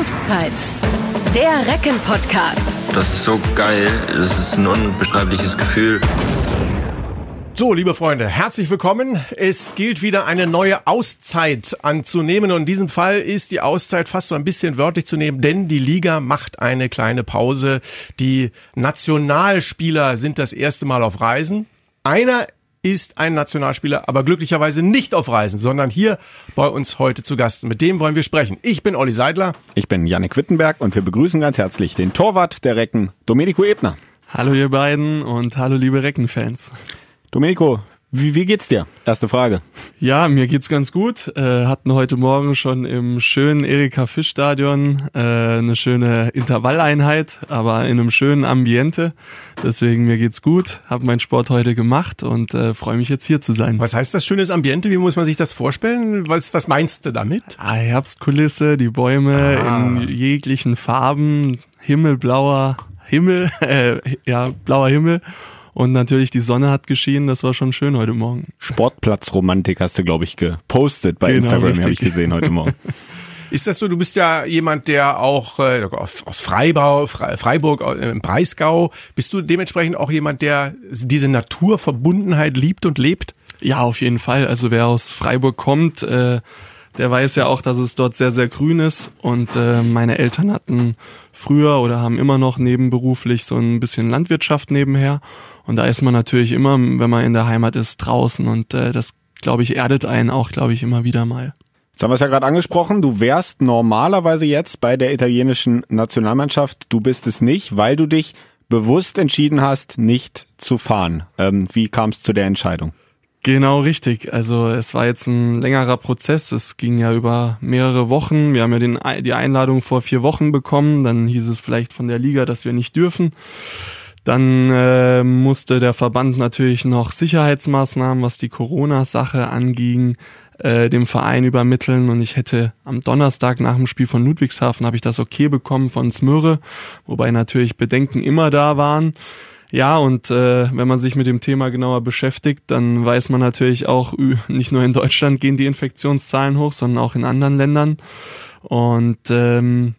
Auszeit. Der Recken-Podcast. Das ist so geil. Das ist ein unbeschreibliches Gefühl. So, liebe Freunde, herzlich willkommen. Es gilt wieder eine neue Auszeit anzunehmen und in diesem Fall ist die Auszeit fast so ein bisschen wörtlich zu nehmen, denn die Liga macht eine kleine Pause. Die Nationalspieler sind das erste Mal auf Reisen. Einer ist ein Nationalspieler, aber glücklicherweise nicht auf Reisen, sondern hier bei uns heute zu Gast. Mit dem wollen wir sprechen. Ich bin Olli Seidler. Ich bin Yannick Wittenberg und wir begrüßen ganz herzlich den Torwart der Recken, Domenico Ebner. Hallo ihr beiden und hallo liebe Reckenfans. Domenico, wie, wie geht's dir? Erste Frage. Ja, mir geht's ganz gut. Äh, hatten heute Morgen schon im schönen Erika Fisch Stadion äh, eine schöne Intervalleinheit, aber in einem schönen Ambiente. Deswegen mir geht's gut. Hab meinen Sport heute gemacht und äh, freue mich jetzt hier zu sein. Was heißt das schönes Ambiente? Wie muss man sich das vorstellen? Was, was meinst du damit? Ah, Herbstkulisse, die Bäume ah. in jeglichen Farben, himmelblauer Himmel, äh, ja blauer Himmel und natürlich die Sonne hat geschienen, das war schon schön heute Morgen. Sportplatzromantik hast du, glaube ich, gepostet bei genau, Instagram, habe ich gesehen heute Morgen. Ist das so, du bist ja jemand, der auch äh, aus Freibau, Freiburg äh, im Breisgau, bist du dementsprechend auch jemand, der diese Naturverbundenheit liebt und lebt? Ja, auf jeden Fall. Also wer aus Freiburg kommt, äh, der weiß ja auch, dass es dort sehr, sehr grün ist. Und äh, meine Eltern hatten früher oder haben immer noch nebenberuflich so ein bisschen Landwirtschaft nebenher. Und da ist man natürlich immer, wenn man in der Heimat ist, draußen. Und äh, das, glaube ich, erdet einen auch, glaube ich, immer wieder mal. Jetzt haben wir es ja gerade angesprochen, du wärst normalerweise jetzt bei der italienischen Nationalmannschaft. Du bist es nicht, weil du dich bewusst entschieden hast, nicht zu fahren. Ähm, wie kam es zu der Entscheidung? Genau richtig. Also es war jetzt ein längerer Prozess. Es ging ja über mehrere Wochen. Wir haben ja den, die Einladung vor vier Wochen bekommen. Dann hieß es vielleicht von der Liga, dass wir nicht dürfen. Dann äh, musste der Verband natürlich noch Sicherheitsmaßnahmen, was die Corona-Sache anging, äh, dem Verein übermitteln. Und ich hätte am Donnerstag nach dem Spiel von Ludwigshafen habe ich das okay bekommen von Smöre, wobei natürlich Bedenken immer da waren. Ja, und äh, wenn man sich mit dem Thema genauer beschäftigt, dann weiß man natürlich auch, nicht nur in Deutschland gehen die Infektionszahlen hoch, sondern auch in anderen Ländern. Und ähm,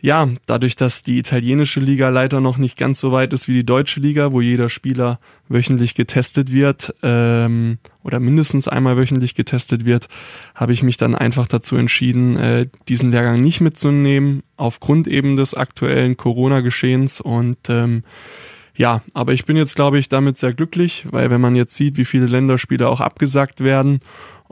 ja, dadurch, dass die italienische Liga leider noch nicht ganz so weit ist wie die deutsche Liga, wo jeder Spieler wöchentlich getestet wird ähm, oder mindestens einmal wöchentlich getestet wird, habe ich mich dann einfach dazu entschieden, äh, diesen Lehrgang nicht mitzunehmen, aufgrund eben des aktuellen Corona-Geschehens und ähm, ja, aber ich bin jetzt, glaube ich, damit sehr glücklich, weil wenn man jetzt sieht, wie viele Länderspiele auch abgesagt werden.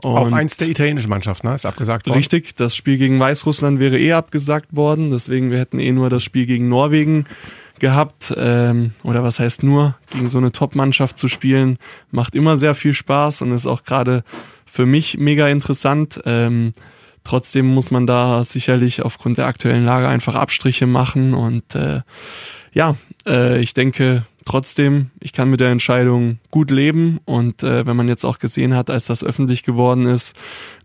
Auch eins der italienischen Mannschaften ne, ist abgesagt worden. Richtig, das Spiel gegen Weißrussland wäre eh abgesagt worden. Deswegen, wir hätten eh nur das Spiel gegen Norwegen gehabt. Ähm, oder was heißt nur, gegen so eine Top-Mannschaft zu spielen, macht immer sehr viel Spaß und ist auch gerade für mich mega interessant. Ähm, trotzdem muss man da sicherlich aufgrund der aktuellen Lage einfach Abstriche machen und äh, ja, äh, ich denke trotzdem, ich kann mit der Entscheidung gut leben und äh, wenn man jetzt auch gesehen hat, als das öffentlich geworden ist,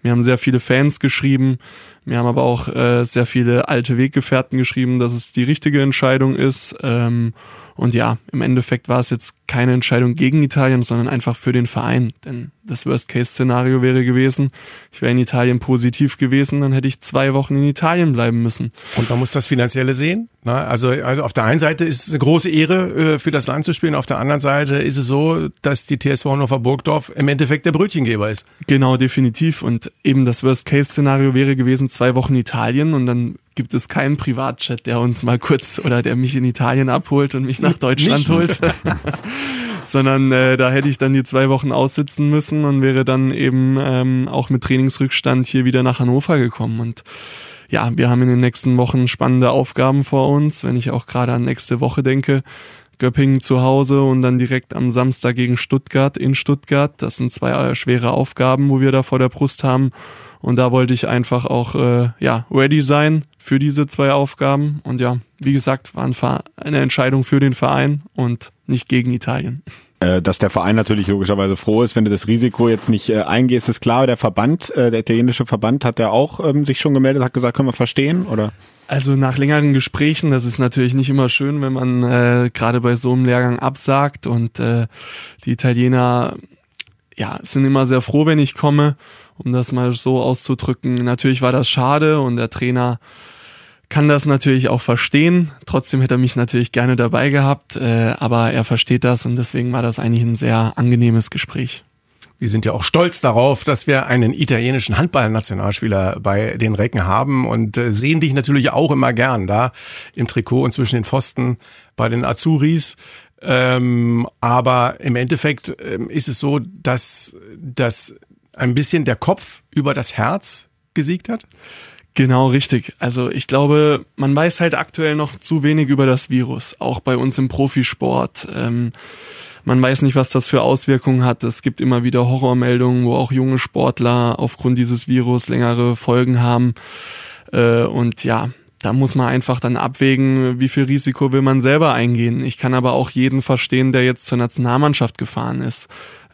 mir haben sehr viele Fans geschrieben, mir haben aber auch äh, sehr viele alte Weggefährten geschrieben, dass es die richtige Entscheidung ist. Ähm, und ja, im Endeffekt war es jetzt keine Entscheidung gegen Italien, sondern einfach für den Verein. Denn das Worst-Case-Szenario wäre gewesen, ich wäre in Italien positiv gewesen, dann hätte ich zwei Wochen in Italien bleiben müssen. Und man muss das Finanzielle sehen. Ne? Also, also auf der einen Seite ist es eine große Ehre, äh, für das Land zu spielen, auf der anderen Seite ist es so, dass die TSV Hannover Burgdorf im Endeffekt der Brötchengeber ist. Genau, definitiv. Und eben das Worst-Case-Szenario wäre gewesen, zwei Wochen Italien und dann gibt es keinen Privatchat, der uns mal kurz oder der mich in Italien abholt und mich nach Deutschland Nicht. holt. sondern äh, da hätte ich dann die zwei Wochen aussitzen müssen und wäre dann eben ähm, auch mit Trainingsrückstand hier wieder nach Hannover gekommen. Und ja, wir haben in den nächsten Wochen spannende Aufgaben vor uns. Wenn ich auch gerade an nächste Woche denke, Göppingen zu Hause und dann direkt am Samstag gegen Stuttgart in Stuttgart. Das sind zwei äh, schwere Aufgaben, wo wir da vor der Brust haben. Und da wollte ich einfach auch äh, ja ready sein für diese zwei Aufgaben. Und ja, wie gesagt, war eine Entscheidung für den Verein und nicht gegen Italien. Äh, dass der Verein natürlich logischerweise froh ist, wenn du das Risiko jetzt nicht äh, eingehst, ist klar. Der Verband, äh, der italienische Verband, hat ja auch ähm, sich schon gemeldet, hat gesagt, können wir verstehen, oder? Also nach längeren Gesprächen, das ist natürlich nicht immer schön, wenn man äh, gerade bei so einem Lehrgang absagt und äh, die Italiener ja sind immer sehr froh, wenn ich komme, um das mal so auszudrücken. Natürlich war das schade und der Trainer kann das natürlich auch verstehen. Trotzdem hätte er mich natürlich gerne dabei gehabt, äh, aber er versteht das und deswegen war das eigentlich ein sehr angenehmes Gespräch. Wir sind ja auch stolz darauf, dass wir einen italienischen Handballnationalspieler bei den Recken haben und äh, sehen dich natürlich auch immer gern da im Trikot und zwischen den Pfosten bei den Azuris. Ähm, aber im Endeffekt ähm, ist es so, dass, dass ein bisschen der Kopf über das Herz gesiegt hat? Genau, richtig. Also ich glaube, man weiß halt aktuell noch zu wenig über das Virus, auch bei uns im Profisport. Ähm, man weiß nicht, was das für Auswirkungen hat. Es gibt immer wieder Horrormeldungen, wo auch junge Sportler aufgrund dieses Virus längere Folgen haben. Äh, und ja, da muss man einfach dann abwägen, wie viel Risiko will man selber eingehen. Ich kann aber auch jeden verstehen, der jetzt zur Nationalmannschaft gefahren ist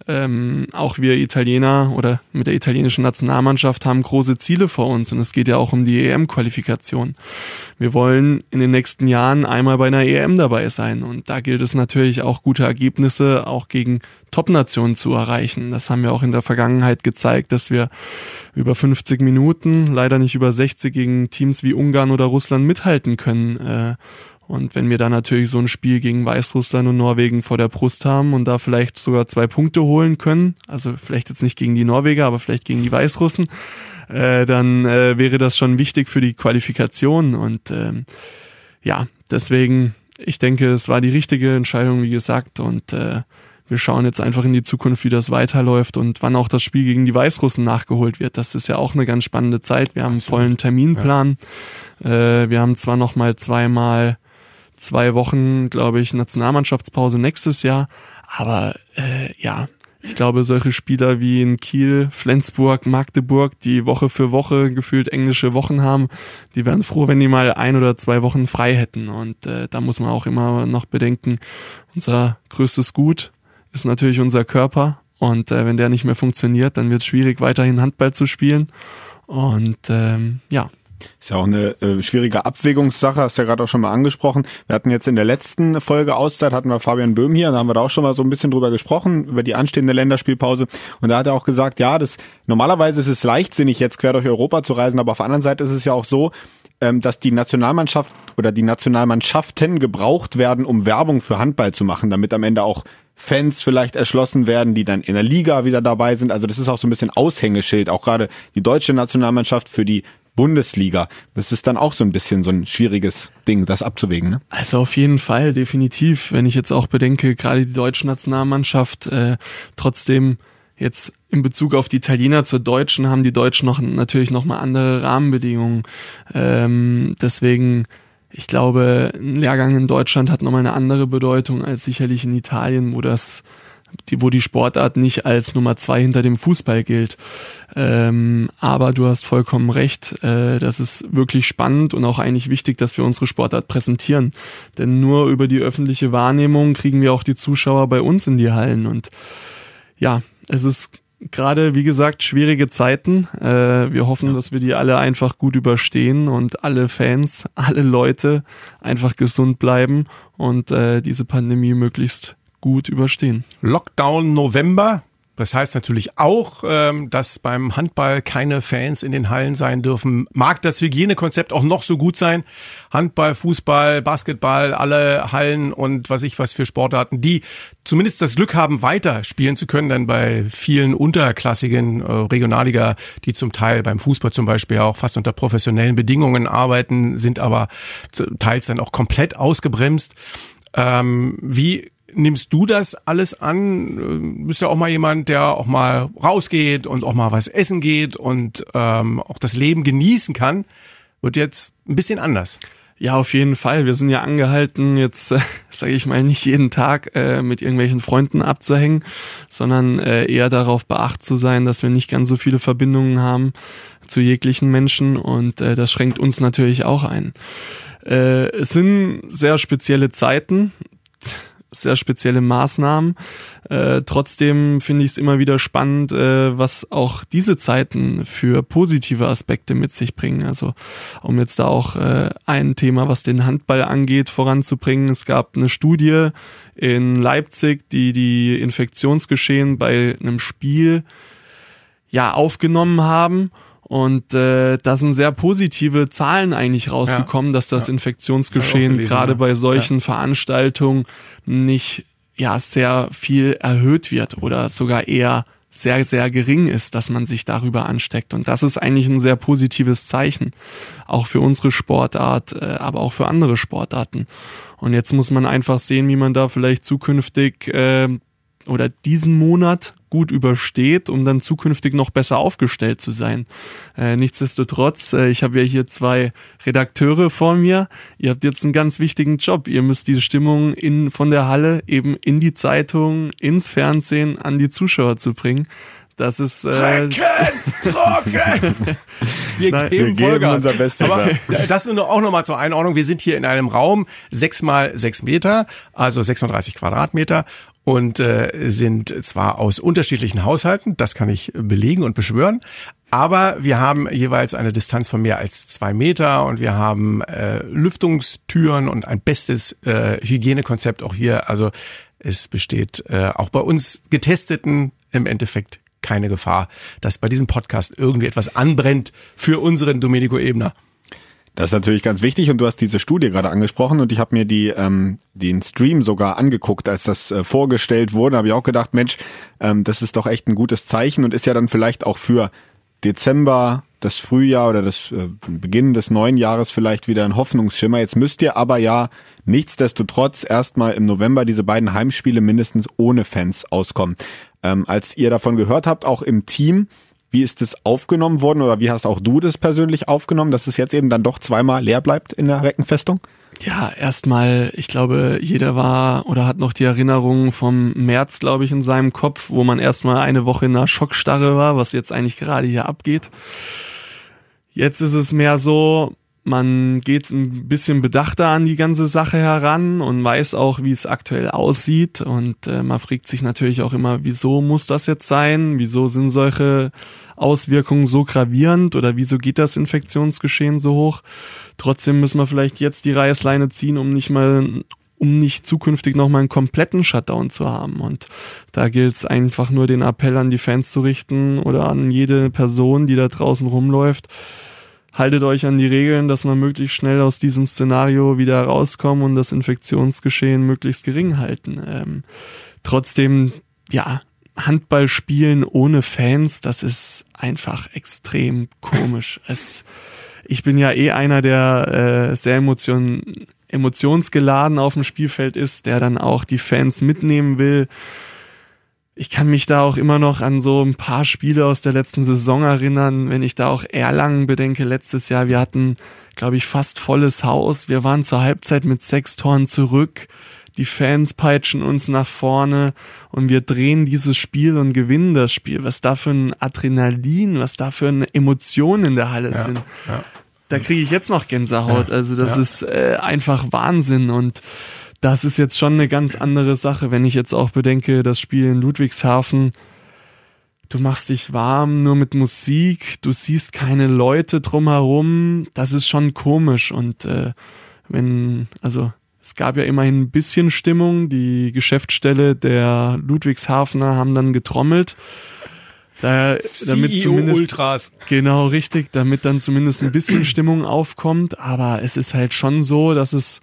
ähm, auch wir Italiener oder mit der italienischen Nationalmannschaft haben große Ziele vor uns und es geht ja auch um die EM-Qualifikation. Wir wollen in den nächsten Jahren einmal bei einer EM dabei sein und da gilt es natürlich auch gute Ergebnisse auch gegen Top-Nationen zu erreichen. Das haben wir auch in der Vergangenheit gezeigt, dass wir über 50 Minuten, leider nicht über 60 gegen Teams wie Ungarn oder Russland mithalten können. Äh, und wenn wir da natürlich so ein Spiel gegen Weißrussland und Norwegen vor der Brust haben und da vielleicht sogar zwei Punkte holen können, also vielleicht jetzt nicht gegen die Norweger, aber vielleicht gegen die Weißrussen, äh, dann äh, wäre das schon wichtig für die Qualifikation. Und ähm, ja, deswegen, ich denke, es war die richtige Entscheidung, wie gesagt. Und äh, wir schauen jetzt einfach in die Zukunft, wie das weiterläuft und wann auch das Spiel gegen die Weißrussen nachgeholt wird. Das ist ja auch eine ganz spannende Zeit. Wir haben einen vollen Terminplan. Ja. Äh, wir haben zwar noch mal zweimal zwei Wochen, glaube ich, Nationalmannschaftspause nächstes Jahr. Aber äh, ja, ich glaube, solche Spieler wie in Kiel, Flensburg, Magdeburg, die Woche für Woche gefühlt englische Wochen haben, die wären froh, wenn die mal ein oder zwei Wochen frei hätten. Und äh, da muss man auch immer noch bedenken, unser größtes Gut ist natürlich unser Körper. Und äh, wenn der nicht mehr funktioniert, dann wird es schwierig, weiterhin Handball zu spielen. Und ähm, ja, ist ja auch eine äh, schwierige Abwägungssache, hast du ja gerade auch schon mal angesprochen. Wir hatten jetzt in der letzten Folge Auszeit, hatten wir Fabian Böhm hier, da haben wir da auch schon mal so ein bisschen drüber gesprochen, über die anstehende Länderspielpause. Und da hat er auch gesagt, ja, das normalerweise ist es leichtsinnig, jetzt quer durch Europa zu reisen, aber auf der anderen Seite ist es ja auch so, ähm, dass die Nationalmannschaft oder die Nationalmannschaften gebraucht werden, um Werbung für Handball zu machen, damit am Ende auch Fans vielleicht erschlossen werden, die dann in der Liga wieder dabei sind. Also das ist auch so ein bisschen Aushängeschild, auch gerade die deutsche Nationalmannschaft für die Bundesliga. Das ist dann auch so ein bisschen so ein schwieriges Ding, das abzuwägen. Ne? Also auf jeden Fall, definitiv. Wenn ich jetzt auch bedenke, gerade die deutsche Nationalmannschaft äh, trotzdem jetzt in Bezug auf die Italiener zur Deutschen haben die Deutschen noch natürlich noch mal andere Rahmenbedingungen. Ähm, deswegen ich glaube, ein Lehrgang in Deutschland hat nochmal eine andere Bedeutung als sicherlich in Italien, wo das die, wo die Sportart nicht als Nummer zwei hinter dem Fußball gilt. Ähm, aber du hast vollkommen recht, äh, das ist wirklich spannend und auch eigentlich wichtig, dass wir unsere Sportart präsentieren. Denn nur über die öffentliche Wahrnehmung kriegen wir auch die Zuschauer bei uns in die Hallen. Und ja, es ist gerade, wie gesagt, schwierige Zeiten. Äh, wir hoffen, dass wir die alle einfach gut überstehen und alle Fans, alle Leute einfach gesund bleiben und äh, diese Pandemie möglichst gut überstehen. Lockdown November. Das heißt natürlich auch, ähm, dass beim Handball keine Fans in den Hallen sein dürfen. Mag das Hygienekonzept auch noch so gut sein. Handball, Fußball, Basketball, alle Hallen und was ich was für Sportarten, die zumindest das Glück haben, weiter spielen zu können, denn bei vielen unterklassigen äh, Regionalliga, die zum Teil beim Fußball zum Beispiel auch fast unter professionellen Bedingungen arbeiten, sind aber teils dann auch komplett ausgebremst. Ähm, wie nimmst du das alles an? Du bist ja auch mal jemand, der auch mal rausgeht und auch mal was essen geht und ähm, auch das Leben genießen kann. Wird jetzt ein bisschen anders. Ja, auf jeden Fall. Wir sind ja angehalten, jetzt äh, sage ich mal, nicht jeden Tag äh, mit irgendwelchen Freunden abzuhängen, sondern äh, eher darauf beacht zu sein, dass wir nicht ganz so viele Verbindungen haben zu jeglichen Menschen und äh, das schränkt uns natürlich auch ein. Äh, es sind sehr spezielle Zeiten sehr spezielle Maßnahmen. Äh, trotzdem finde ich es immer wieder spannend, äh, was auch diese Zeiten für positive Aspekte mit sich bringen. Also um jetzt da auch äh, ein Thema, was den Handball angeht, voranzubringen. Es gab eine Studie in Leipzig, die die Infektionsgeschehen bei einem Spiel ja aufgenommen haben Und äh, da sind sehr positive Zahlen eigentlich rausgekommen, ja. dass das Infektionsgeschehen gelesen, gerade ja. bei solchen ja. Veranstaltungen nicht ja sehr viel erhöht wird oder sogar eher sehr, sehr gering ist, dass man sich darüber ansteckt. Und das ist eigentlich ein sehr positives Zeichen, auch für unsere Sportart, äh, aber auch für andere Sportarten. Und jetzt muss man einfach sehen, wie man da vielleicht zukünftig äh, oder diesen Monat gut übersteht, um dann zukünftig noch besser aufgestellt zu sein. Äh, nichtsdestotrotz, äh, ich habe ja hier zwei Redakteure vor mir. Ihr habt jetzt einen ganz wichtigen Job. Ihr müsst diese Stimmung in, von der Halle eben in die Zeitung, ins Fernsehen, an die Zuschauer zu bringen. Das ist äh, Recken, Rocken. Wir, Nein, geben, wir geben unser Bestes. Aber das nur auch nochmal zur Einordnung. Wir sind hier in einem Raum sechs mal sechs Meter, also 36 Quadratmeter und äh, sind zwar aus unterschiedlichen Haushalten, das kann ich belegen und beschwören, aber wir haben jeweils eine Distanz von mehr als zwei Meter und wir haben äh, Lüftungstüren und ein bestes äh, Hygienekonzept auch hier. Also es besteht äh, auch bei uns Getesteten im Endeffekt keine Gefahr, dass bei diesem Podcast irgendwie etwas anbrennt für unseren Domenico Ebner. Das ist natürlich ganz wichtig und du hast diese Studie gerade angesprochen und ich habe mir die ähm, den Stream sogar angeguckt, als das äh, vorgestellt wurde. Habe ich auch gedacht, Mensch, ähm, das ist doch echt ein gutes Zeichen und ist ja dann vielleicht auch für Dezember, das Frühjahr oder das äh, Beginn des neuen Jahres vielleicht wieder ein Hoffnungsschimmer. Jetzt müsst ihr aber ja nichtsdestotrotz erstmal im November diese beiden Heimspiele mindestens ohne Fans auskommen. Ähm, als ihr davon gehört habt, auch im Team, wie ist das aufgenommen worden oder wie hast auch du das persönlich aufgenommen, dass es jetzt eben dann doch zweimal leer bleibt in der Reckenfestung? Ja, erstmal, ich glaube, jeder war oder hat noch die Erinnerung vom März, glaube ich, in seinem Kopf, wo man erstmal eine Woche in einer Schockstarre war, was jetzt eigentlich gerade hier abgeht. Jetzt ist es mehr so, man geht ein bisschen bedachter an die ganze Sache heran und weiß auch, wie es aktuell aussieht. Und äh, man fragt sich natürlich auch immer, wieso muss das jetzt sein? Wieso sind solche Auswirkungen so gravierend oder wieso geht das Infektionsgeschehen so hoch? Trotzdem müssen wir vielleicht jetzt die Reißleine ziehen, um nicht mal um nicht zukünftig nochmal einen kompletten Shutdown zu haben. Und da gilt es einfach nur den Appell an die Fans zu richten oder an jede Person, die da draußen rumläuft haltet euch an die Regeln, dass man möglichst schnell aus diesem Szenario wieder rauskommt und das Infektionsgeschehen möglichst gering halten. Ähm, trotzdem, ja, Handball spielen ohne Fans, das ist einfach extrem komisch. es, ich bin ja eh einer, der äh, sehr emotion, emotionsgeladen auf dem Spielfeld ist, der dann auch die Fans mitnehmen will ich kann mich da auch immer noch an so ein paar Spiele aus der letzten Saison erinnern, wenn ich da auch Erlangen bedenke, letztes Jahr, wir hatten, glaube ich, fast volles Haus. Wir waren zur Halbzeit mit sechs Toren zurück. Die Fans peitschen uns nach vorne und wir drehen dieses Spiel und gewinnen das Spiel. Was da für ein Adrenalin, was da für eine Emotion in der Halle ja, sind. Ja. Da kriege ich jetzt noch Gänsehaut. Ja, also das ist äh, einfach Wahnsinn und das ist jetzt schon eine ganz andere Sache, wenn ich jetzt auch bedenke, das Spiel in Ludwigshafen, du machst dich warm nur mit Musik, du siehst keine Leute drumherum, das ist schon komisch und äh, wenn, also es gab ja immerhin ein bisschen Stimmung, die Geschäftsstelle der Ludwigshafener haben dann getrommelt. Da, damit CEO zumindest, Ultras. Genau, richtig, damit dann zumindest ein bisschen Stimmung aufkommt, aber es ist halt schon so, dass es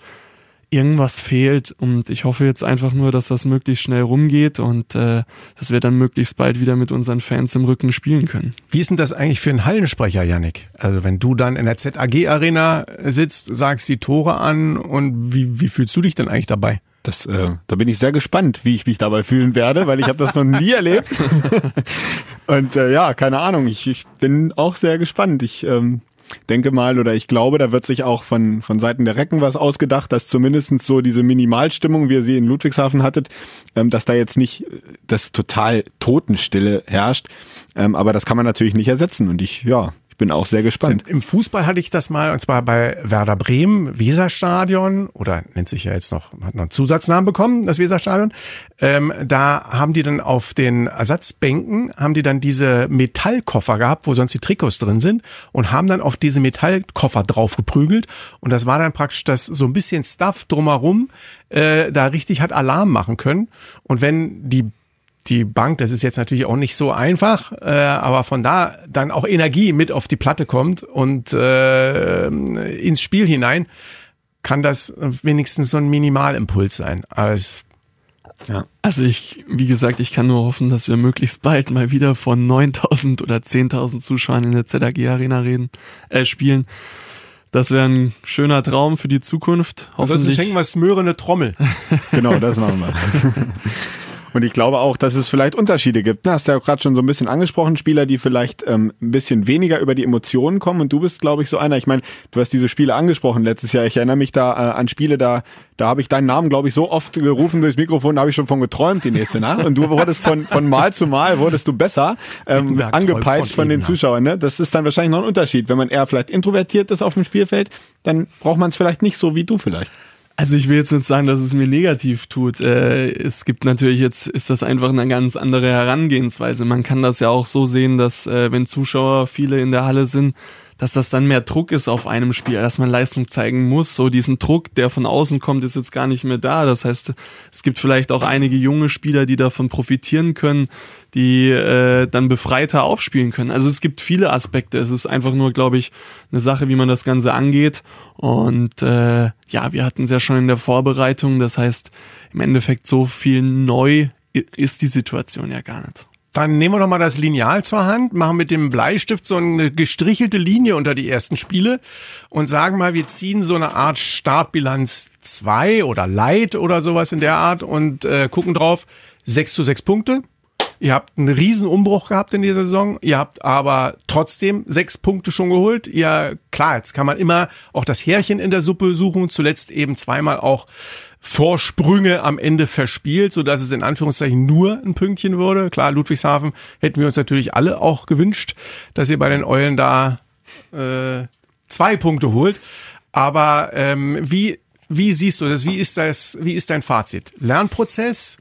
irgendwas fehlt und ich hoffe jetzt einfach nur, dass das möglichst schnell rumgeht und äh, dass wir dann möglichst bald wieder mit unseren Fans im Rücken spielen können. Wie ist denn das eigentlich für einen Hallensprecher, Yannick? Also wenn du dann in der ZAG-Arena sitzt, sagst die Tore an und wie, wie fühlst du dich denn eigentlich dabei? Das, äh, da bin ich sehr gespannt, wie ich mich dabei fühlen werde, weil ich habe das noch nie erlebt. und äh, ja, keine Ahnung, ich, ich bin auch sehr gespannt. Ich ähm, denke mal oder ich glaube, da wird sich auch von, von Seiten der Recken was ausgedacht, dass zumindestens so diese Minimalstimmung, wie ihr sie in Ludwigshafen hattet, ähm, dass da jetzt nicht das total Totenstille herrscht. Ähm, aber das kann man natürlich nicht ersetzen. Und ich, ja, bin auch sehr gespannt. Im Fußball hatte ich das mal, und zwar bei Werder Bremen, Weserstadion, oder nennt sich ja jetzt noch, hat noch einen Zusatznamen bekommen, das Weserstadion. Ähm, da haben die dann auf den Ersatzbänken, haben die dann diese Metallkoffer gehabt, wo sonst die Trikots drin sind, und haben dann auf diese Metallkoffer draufgeprügelt. Und das war dann praktisch das so ein bisschen Stuff drumherum, äh, da richtig hat Alarm machen können. Und wenn die die Bank, das ist jetzt natürlich auch nicht so einfach, äh, aber von da dann auch Energie mit auf die Platte kommt und äh, ins Spiel hinein, kann das wenigstens so ein Minimalimpuls sein. Aber es ja. Also ich, wie gesagt, ich kann nur hoffen, dass wir möglichst bald mal wieder von 9000 oder 10.000 Zuschauern in der ZAG Arena reden, äh, spielen. Das wäre ein schöner Traum für die Zukunft. Hoffentlich. Also schenken wir Smöre eine Trommel. genau, das machen wir. Und ich glaube auch, dass es vielleicht Unterschiede gibt. Du hast ja auch gerade schon so ein bisschen angesprochen, Spieler, die vielleicht ähm, ein bisschen weniger über die Emotionen kommen. Und du bist, glaube ich, so einer. Ich meine, du hast diese Spiele angesprochen letztes Jahr. Ich erinnere mich da äh, an Spiele, da, da habe ich deinen Namen, glaube ich, so oft gerufen durchs Mikrofon, da habe ich schon von geträumt die nächste Nacht. Und du wurdest von, von Mal zu Mal, wurdest du besser ähm, angepeitscht von, von den Zuschauern. Ne? Das ist dann wahrscheinlich noch ein Unterschied. Wenn man eher vielleicht introvertiert ist auf dem Spielfeld, dann braucht man es vielleicht nicht so wie du vielleicht. Also ich will jetzt nicht sagen, dass es mir negativ tut. Äh, es gibt natürlich jetzt, ist das einfach eine ganz andere Herangehensweise. Man kann das ja auch so sehen, dass äh, wenn Zuschauer viele in der Halle sind, dass das dann mehr Druck ist auf einem Spiel, dass man Leistung zeigen muss. So diesen Druck, der von außen kommt, ist jetzt gar nicht mehr da. Das heißt, es gibt vielleicht auch einige junge Spieler, die davon profitieren können, die äh, dann befreiter aufspielen können. Also es gibt viele Aspekte. Es ist einfach nur, glaube ich, eine Sache, wie man das Ganze angeht. Und äh, ja, wir hatten es ja schon in der Vorbereitung. Das heißt, im Endeffekt so viel neu ist die Situation ja gar nicht. Dann nehmen wir noch mal das Lineal zur Hand, machen mit dem Bleistift so eine gestrichelte Linie unter die ersten Spiele und sagen mal, wir ziehen so eine Art Startbilanz 2 oder Light oder sowas in der Art und äh, gucken drauf, 6 zu 6 Punkte. Ihr habt einen riesen Umbruch gehabt in dieser Saison. Ihr habt aber trotzdem sechs Punkte schon geholt. Ihr, klar, jetzt kann man immer auch das Härchen in der Suppe suchen. Zuletzt eben zweimal auch Vorsprünge am Ende verspielt, so dass es in Anführungszeichen nur ein Pünktchen wurde. Klar, Ludwigshafen hätten wir uns natürlich alle auch gewünscht, dass ihr bei den Eulen da äh, zwei Punkte holt. Aber ähm, wie wie siehst du das? Wie ist das? Wie ist dein Fazit? Lernprozess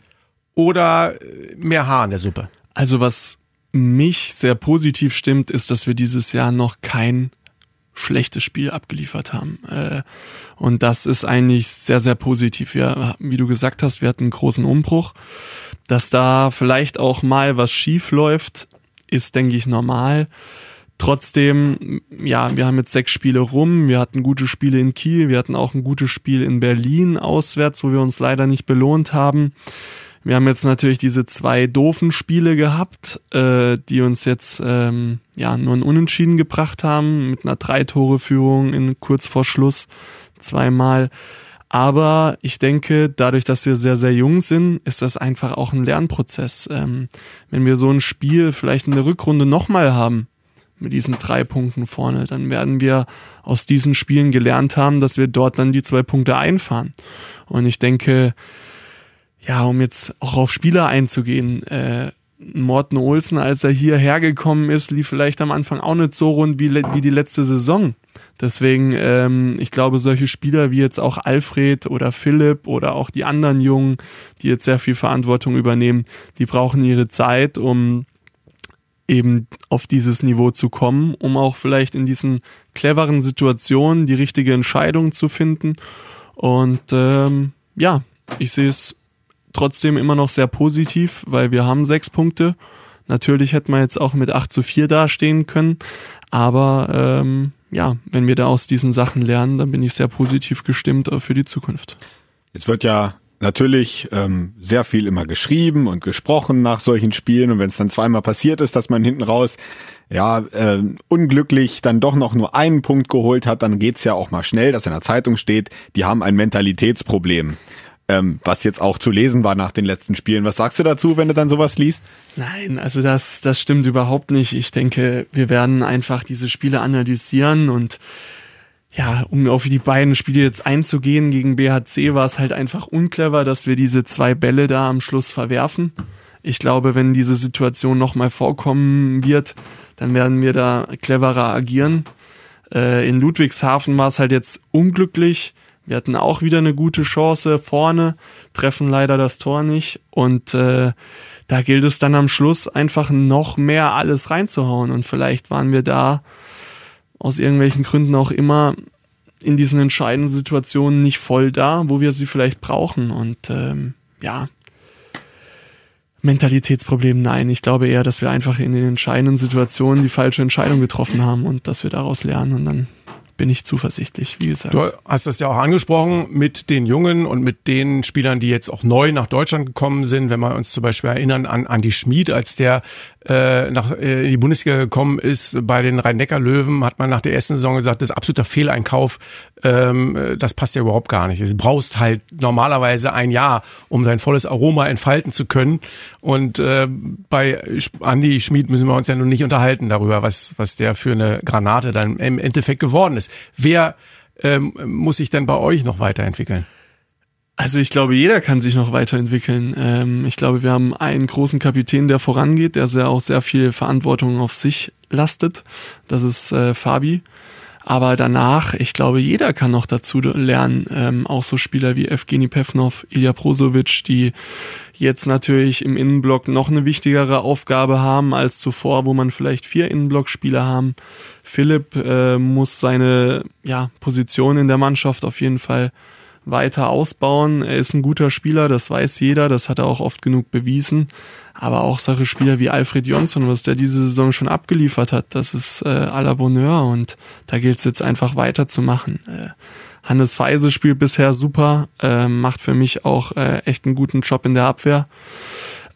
oder mehr Haar in der Suppe? Also was mich sehr positiv stimmt, ist, dass wir dieses Jahr noch kein schlechtes Spiel abgeliefert haben. Äh, und das ist eigentlich sehr, sehr positiv. Wir, wie du gesagt hast, wir hatten einen großen Umbruch. Dass da vielleicht auch mal was schief läuft, ist, denke ich, normal. Trotzdem, ja, wir haben jetzt sechs Spiele rum. Wir hatten gute Spiele in Kiel. Wir hatten auch ein gutes Spiel in Berlin auswärts, wo wir uns leider nicht belohnt haben. Wir haben jetzt natürlich diese zwei doofen Spiele gehabt, äh, die uns jetzt ähm, ja nur ein Unentschieden gebracht haben mit einer Drei-Tore-Führung kurz vor Schluss zweimal. Aber ich denke, dadurch, dass wir sehr, sehr jung sind, ist das einfach auch ein Lernprozess. Ähm, wenn wir so ein Spiel vielleicht in der Rückrunde nochmal haben, mit diesen drei Punkten vorne, dann werden wir aus diesen Spielen gelernt haben, dass wir dort dann die zwei Punkte einfahren. Und ich denke, ja, um jetzt auch auf Spieler einzugehen, äh, Morten Olsen, als er hierher gekommen ist, lief vielleicht am Anfang auch nicht so rund wie, wie die letzte Saison. Deswegen, ähm, ich glaube, solche Spieler wie jetzt auch Alfred oder Philipp oder auch die anderen Jungen, die jetzt sehr viel Verantwortung übernehmen, die brauchen ihre Zeit, um eben auf dieses Niveau zu kommen, um auch vielleicht in diesen cleveren Situationen die richtige Entscheidung zu finden. Und ähm, ja, ich sehe es trotzdem immer noch sehr positiv, weil wir haben sechs Punkte. Natürlich hätten wir jetzt auch mit 8 zu 4 dastehen können, aber ähm, ja, wenn wir da aus diesen Sachen lernen, dann bin ich sehr positiv gestimmt für die Zukunft. Jetzt wird ja natürlich ähm, sehr viel immer geschrieben und gesprochen nach solchen Spielen und wenn es dann zweimal passiert ist, dass man hinten raus ja äh, unglücklich dann doch noch nur einen Punkt geholt hat, dann geht's ja auch mal schnell, dass in der Zeitung steht, die haben ein Mentalitätsproblem ähm, was jetzt auch zu lesen war nach den letzten Spielen. Was sagst du dazu, wenn du dann sowas liest? Nein, also das, das stimmt überhaupt nicht. Ich denke, wir werden einfach diese Spiele analysieren und ja, um auf die beiden Spiele jetzt einzugehen gegen BHC, war es halt einfach unclever, dass wir diese zwei Bälle da am Schluss verwerfen. Ich glaube, wenn diese Situation nochmal vorkommen wird, dann werden wir da cleverer agieren. Äh, in Ludwigshafen war es halt jetzt unglücklich. Wir hatten auch wieder eine gute Chance vorne, treffen leider das Tor nicht. Und äh, da gilt es dann am Schluss einfach noch mehr alles reinzuhauen. Und vielleicht waren wir da aus irgendwelchen Gründen auch immer in diesen entscheidenden Situationen nicht voll da, wo wir sie vielleicht brauchen. Und ähm, ja, Mentalitätsproblem, nein. Ich glaube eher, dass wir einfach in den entscheidenden Situationen die falsche Entscheidung getroffen haben und dass wir daraus lernen und dann bin ich zuversichtlich, wie gesagt. Du hast das ja auch angesprochen mit den Jungen und mit den Spielern, die jetzt auch neu nach Deutschland gekommen sind. Wenn wir uns zum Beispiel erinnern an, an die Schmied, als der äh, nach äh, die Bundesliga gekommen ist bei den Rhein-Neckar-Löwen, hat man nach der ersten Saison gesagt, das ist absoluter Fehleinkauf. Ähm, das passt ja überhaupt gar nicht. Du brauchst halt normalerweise ein Jahr, um sein volles Aroma entfalten zu können. Und äh, bei Andy Schmid müssen wir uns ja nun nicht unterhalten darüber, was, was der für eine Granate dann im Endeffekt geworden ist. Wer ähm, muss sich denn bei euch noch weiterentwickeln? Also ich glaube, jeder kann sich noch weiterentwickeln. Ähm, ich glaube, wir haben einen großen Kapitän, der vorangeht, der sehr auch sehr viel Verantwortung auf sich lastet. Das ist äh, Fabi. Aber danach, ich glaube, jeder kann noch dazu lernen. Ähm, auch so Spieler wie Evgeny Pevnov, Ilya Prosovic, die jetzt natürlich im Innenblock noch eine wichtigere Aufgabe haben als zuvor, wo man vielleicht vier Innenblockspieler haben. Philipp äh, muss seine ja, Position in der Mannschaft auf jeden Fall weiter ausbauen. Er ist ein guter Spieler, das weiß jeder, das hat er auch oft genug bewiesen. Aber auch solche Spieler wie Alfred Jonsson, was der diese Saison schon abgeliefert hat, das ist äh, à la Bonheur und da gilt es jetzt einfach weiterzumachen. Äh, Hannes Feise spielt bisher super, äh, macht für mich auch äh, echt einen guten Job in der Abwehr.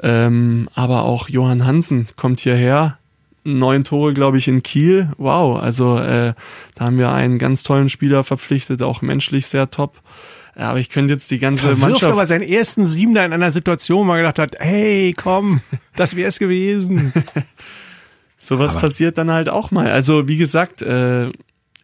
Ähm, aber auch Johann Hansen kommt hierher, neun Tore, glaube ich, in Kiel. Wow, also äh, da haben wir einen ganz tollen Spieler verpflichtet, auch menschlich sehr top. Ja, aber ich könnte jetzt die ganze Verwirft Mannschaft. aber seinen ersten Siebener in einer Situation, wo man gedacht hat, hey, komm, das wäre es gewesen. Sowas passiert dann halt auch mal. Also wie gesagt, äh,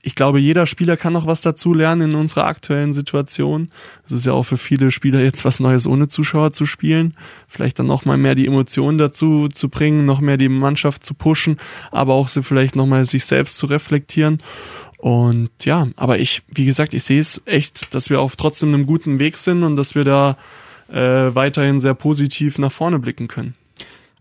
ich glaube, jeder Spieler kann noch was dazu lernen in unserer aktuellen Situation. Es ist ja auch für viele Spieler jetzt was Neues, ohne Zuschauer zu spielen. Vielleicht dann noch mal mehr die Emotionen dazu zu bringen, noch mehr die Mannschaft zu pushen, aber auch so vielleicht noch mal sich selbst zu reflektieren. Und ja, aber ich, wie gesagt, ich sehe es echt, dass wir auf trotzdem einem guten Weg sind und dass wir da äh, weiterhin sehr positiv nach vorne blicken können.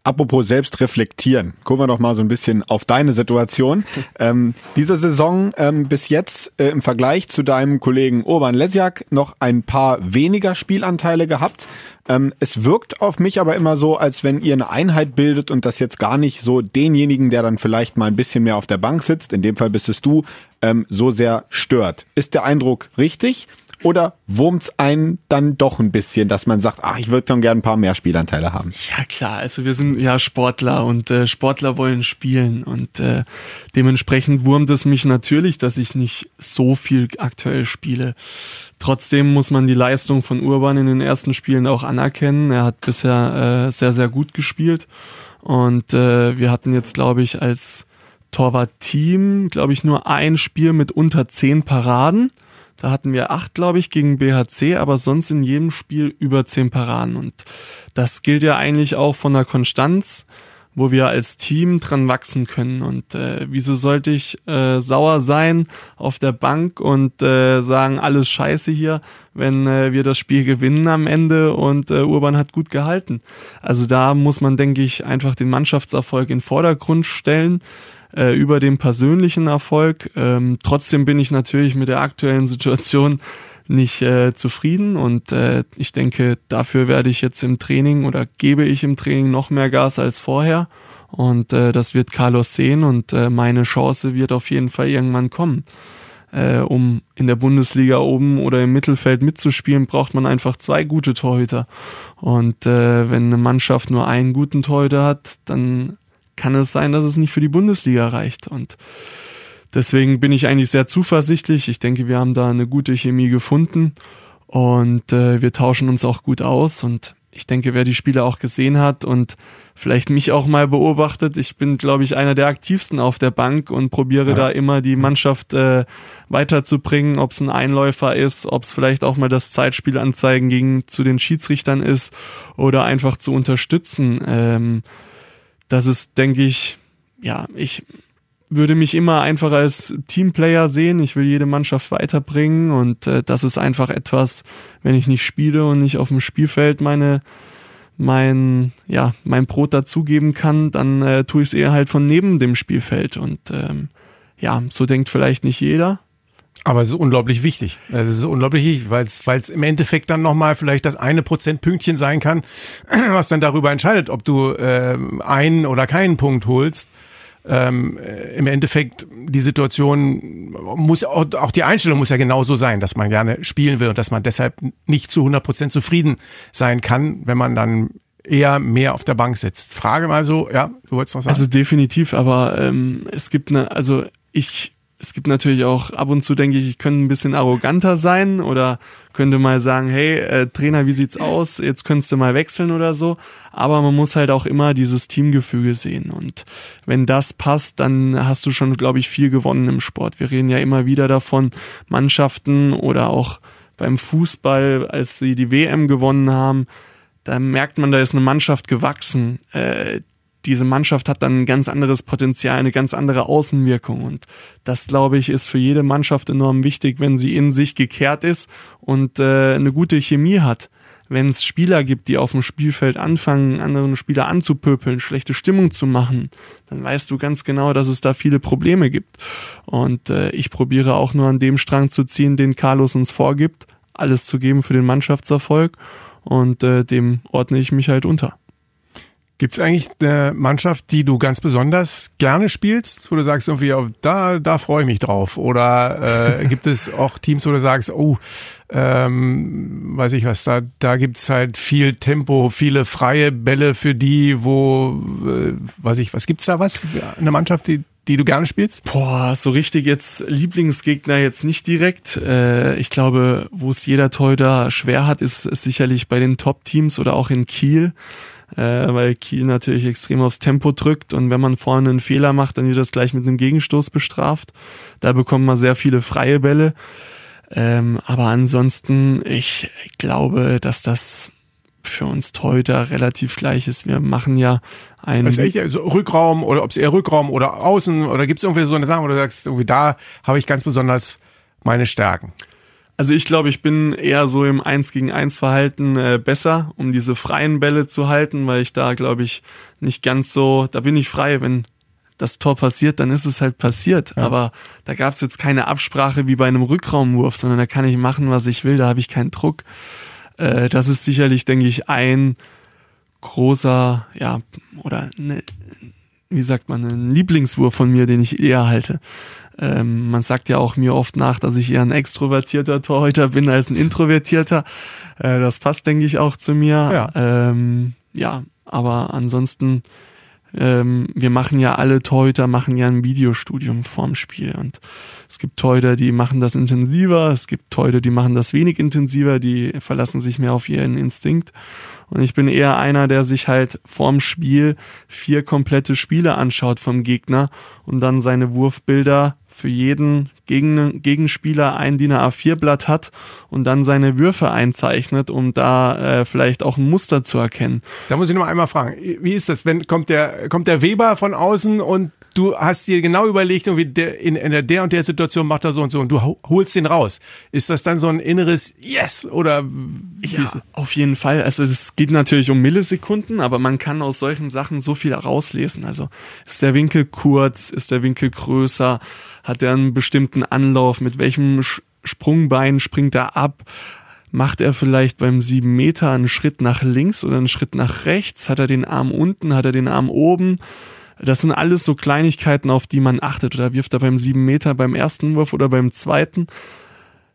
Apropos selbst reflektieren, gucken wir doch mal so ein bisschen auf deine Situation. ähm, diese Saison ähm, bis jetzt äh, im Vergleich zu deinem Kollegen Urban Lesjak noch ein paar weniger Spielanteile gehabt. Ähm, es wirkt auf mich aber immer so, als wenn ihr eine Einheit bildet und das jetzt gar nicht so denjenigen, der dann vielleicht mal ein bisschen mehr auf der Bank sitzt, in dem Fall bist es du, ähm, so sehr stört. Ist der Eindruck richtig? Oder wurmt's einen dann doch ein bisschen, dass man sagt, ach, ich würde schon gern ein paar mehr Spielanteile haben? Ja klar, also wir sind ja Sportler und äh, Sportler wollen spielen und äh, dementsprechend wurmt es mich natürlich, dass ich nicht so viel aktuell spiele. Trotzdem muss man die Leistung von Urban in den ersten Spielen auch anerkennen. Er hat bisher äh, sehr, sehr gut gespielt und äh, wir hatten jetzt, glaube ich, als Torwart-Team, glaube ich, nur ein Spiel mit unter zehn Paraden. Da hatten wir acht, glaube ich, gegen BHC, aber sonst in jedem Spiel über zehn Paraden. Und das gilt ja eigentlich auch von der Konstanz, wo wir als Team dran wachsen können. Und äh, wieso sollte ich äh, sauer sein auf der Bank und äh, sagen, alles scheiße hier, wenn äh, wir das Spiel gewinnen am Ende und äh, Urban hat gut gehalten. Also da muss man, denke ich, einfach den Mannschaftserfolg in Vordergrund stellen äh, über den persönlichen Erfolg. Ähm, trotzdem bin ich natürlich mit der aktuellen Situation nicht äh, zufrieden und äh, ich denke, dafür werde ich jetzt im Training oder gebe ich im Training noch mehr Gas als vorher und äh, das wird Carlos sehen und äh, meine Chance wird auf jeden Fall irgendwann kommen. Äh, um in der Bundesliga oben oder im Mittelfeld mitzuspielen, braucht man einfach zwei gute Torhüter. Und äh, wenn eine Mannschaft nur einen guten Torhüter hat, dann kann es sein, dass es nicht für die Bundesliga reicht. Und deswegen bin ich eigentlich sehr zuversichtlich. Ich denke, wir haben da eine gute Chemie gefunden und äh, wir tauschen uns auch gut aus. Und ich denke, wer die Spiele auch gesehen hat und vielleicht mich auch mal beobachtet, ich bin, glaube ich, einer der aktivsten auf der Bank und probiere da immer die Mannschaft äh, weiterzubringen, ob es ein Einläufer ist, ob es vielleicht auch mal das Zeitspiel anzeigen gegen zu den Schiedsrichtern ist oder einfach zu unterstützen. Ähm, das ist, denke ich, ja, ich würde mich immer einfach als Teamplayer sehen. Ich will jede Mannschaft weiterbringen und äh, das ist einfach etwas, wenn ich nicht spiele und nicht auf dem Spielfeld meine mein ja mein Brot dazugeben kann, dann äh, tue ich es eher halt von neben dem Spielfeld und ähm, ja, so denkt vielleicht nicht jeder, Aber es ist unglaublich wichtig. Es ist unglaublich wichtig, weil es, im Endeffekt dann nochmal vielleicht das eine Prozentpünktchen sein kann, was dann darüber entscheidet, ob du äh, einen oder keinen Punkt holst. Ähm, äh, Im Endeffekt, die Situation muss, auch die Einstellung muss ja genauso sein, dass man gerne spielen will und dass man deshalb nicht zu 100 Prozent zufrieden sein kann, wenn man dann eher mehr auf der Bank sitzt. Frage mal so, ja, du wolltest noch sagen. Also definitiv, aber ähm, es gibt eine, also ich es gibt natürlich auch ab und zu, denke ich, ich könnte ein bisschen arroganter sein oder könnte mal sagen, hey, äh, Trainer, wie sieht's aus? Jetzt könntest du mal wechseln oder so. Aber man muss halt auch immer dieses Teamgefüge sehen. Und wenn das passt, dann hast du schon, glaube ich, viel gewonnen im Sport. Wir reden ja immer wieder davon, Mannschaften oder auch beim Fußball, als sie die WM gewonnen haben, da merkt man, da ist eine Mannschaft gewachsen, äh, diese Mannschaft hat dann ein ganz anderes Potenzial, eine ganz andere Außenwirkung. Und das, glaube ich, ist für jede Mannschaft enorm wichtig, wenn sie in sich gekehrt ist und äh, eine gute Chemie hat. Wenn es Spieler gibt, die auf dem Spielfeld anfangen, anderen Spieler anzupöpeln, schlechte Stimmung zu machen, dann weißt du ganz genau, dass es da viele Probleme gibt. Und äh, ich probiere auch nur an dem Strang zu ziehen, den Carlos uns vorgibt, alles zu geben für den Mannschaftserfolg. Und äh, dem ordne ich mich halt unter. Gibt es eigentlich eine Mannschaft, die du ganz besonders gerne spielst, wo du sagst, irgendwie, oh, da, da freue ich mich drauf? Oder äh, gibt es auch Teams, wo du sagst, oh, ähm, weiß ich was, da, da gibt's halt viel Tempo, viele freie Bälle für die, wo, äh, weiß ich, was gibt's da was? Eine Mannschaft, die, die du gerne spielst? Boah, so richtig jetzt Lieblingsgegner jetzt nicht direkt. Äh, ich glaube, wo es jeder Torhüter schwer hat, ist, ist sicherlich bei den Top-Teams oder auch in Kiel äh, weil Kiel natürlich extrem aufs Tempo drückt und wenn man vorne einen Fehler macht, dann wird das gleich mit einem Gegenstoß bestraft. Da bekommt man sehr viele freie Bälle. Ähm, aber ansonsten, ich glaube, dass das für uns heute relativ gleich ist. Wir machen ja einen Was echt, also Rückraum oder ob es eher Rückraum oder Außen oder gibt es irgendwie so eine Sache, wo du sagst, irgendwie da habe ich ganz besonders meine Stärken? Also ich glaube, ich bin eher so im 1 gegen 1 Verhalten äh, besser, um diese freien Bälle zu halten, weil ich da glaube ich nicht ganz so, da bin ich frei, wenn das Tor passiert, dann ist es halt passiert. Ja. Aber da gab es jetzt keine Absprache wie bei einem Rückraumwurf, sondern da kann ich machen, was ich will, da habe ich keinen Druck. Äh, das ist sicherlich, denke ich, ein großer, ja, oder ne, wie sagt man, ein Lieblingswurf von mir, den ich eher halte. Ähm, man sagt ja auch mir oft nach, dass ich eher ein extrovertierter Torhüter bin als ein introvertierter. Äh, das passt, denke ich, auch zu mir. Ja, ähm, ja aber ansonsten, ähm, wir machen ja alle Torhüter, machen ja ein Videostudium vorm Spiel. Und es gibt Torhüter, die machen das intensiver, es gibt Torhüter, die machen das wenig intensiver, die verlassen sich mehr auf ihren Instinkt. Und ich bin eher einer, der sich halt vorm Spiel vier komplette Spiele anschaut vom Gegner und dann seine Wurfbilder für jeden Gegen Gegenspieler ein DIN A4-Blatt hat und dann seine Würfe einzeichnet, um da äh, vielleicht auch ein Muster zu erkennen. Da muss ich noch einmal fragen, wie ist das, wenn kommt der, kommt der Weber von außen und du hast dir genau überlegt, irgendwie in, in der und der Situation macht er so und so und du holst den raus. Ist das dann so ein inneres Yes oder? Ja, auf jeden Fall. Also es geht natürlich um Millisekunden, aber man kann aus solchen Sachen so viel herauslesen. Also ist der Winkel kurz, ist der Winkel größer, hat er einen bestimmten Anlauf, mit welchem Sprungbein springt er ab? Macht er vielleicht beim sieben Meter einen Schritt nach links oder einen Schritt nach rechts? Hat er den Arm unten? Hat er den Arm oben? Das sind alles so Kleinigkeiten, auf die man achtet. Oder wirft er beim sieben Meter beim ersten Wurf oder beim zweiten?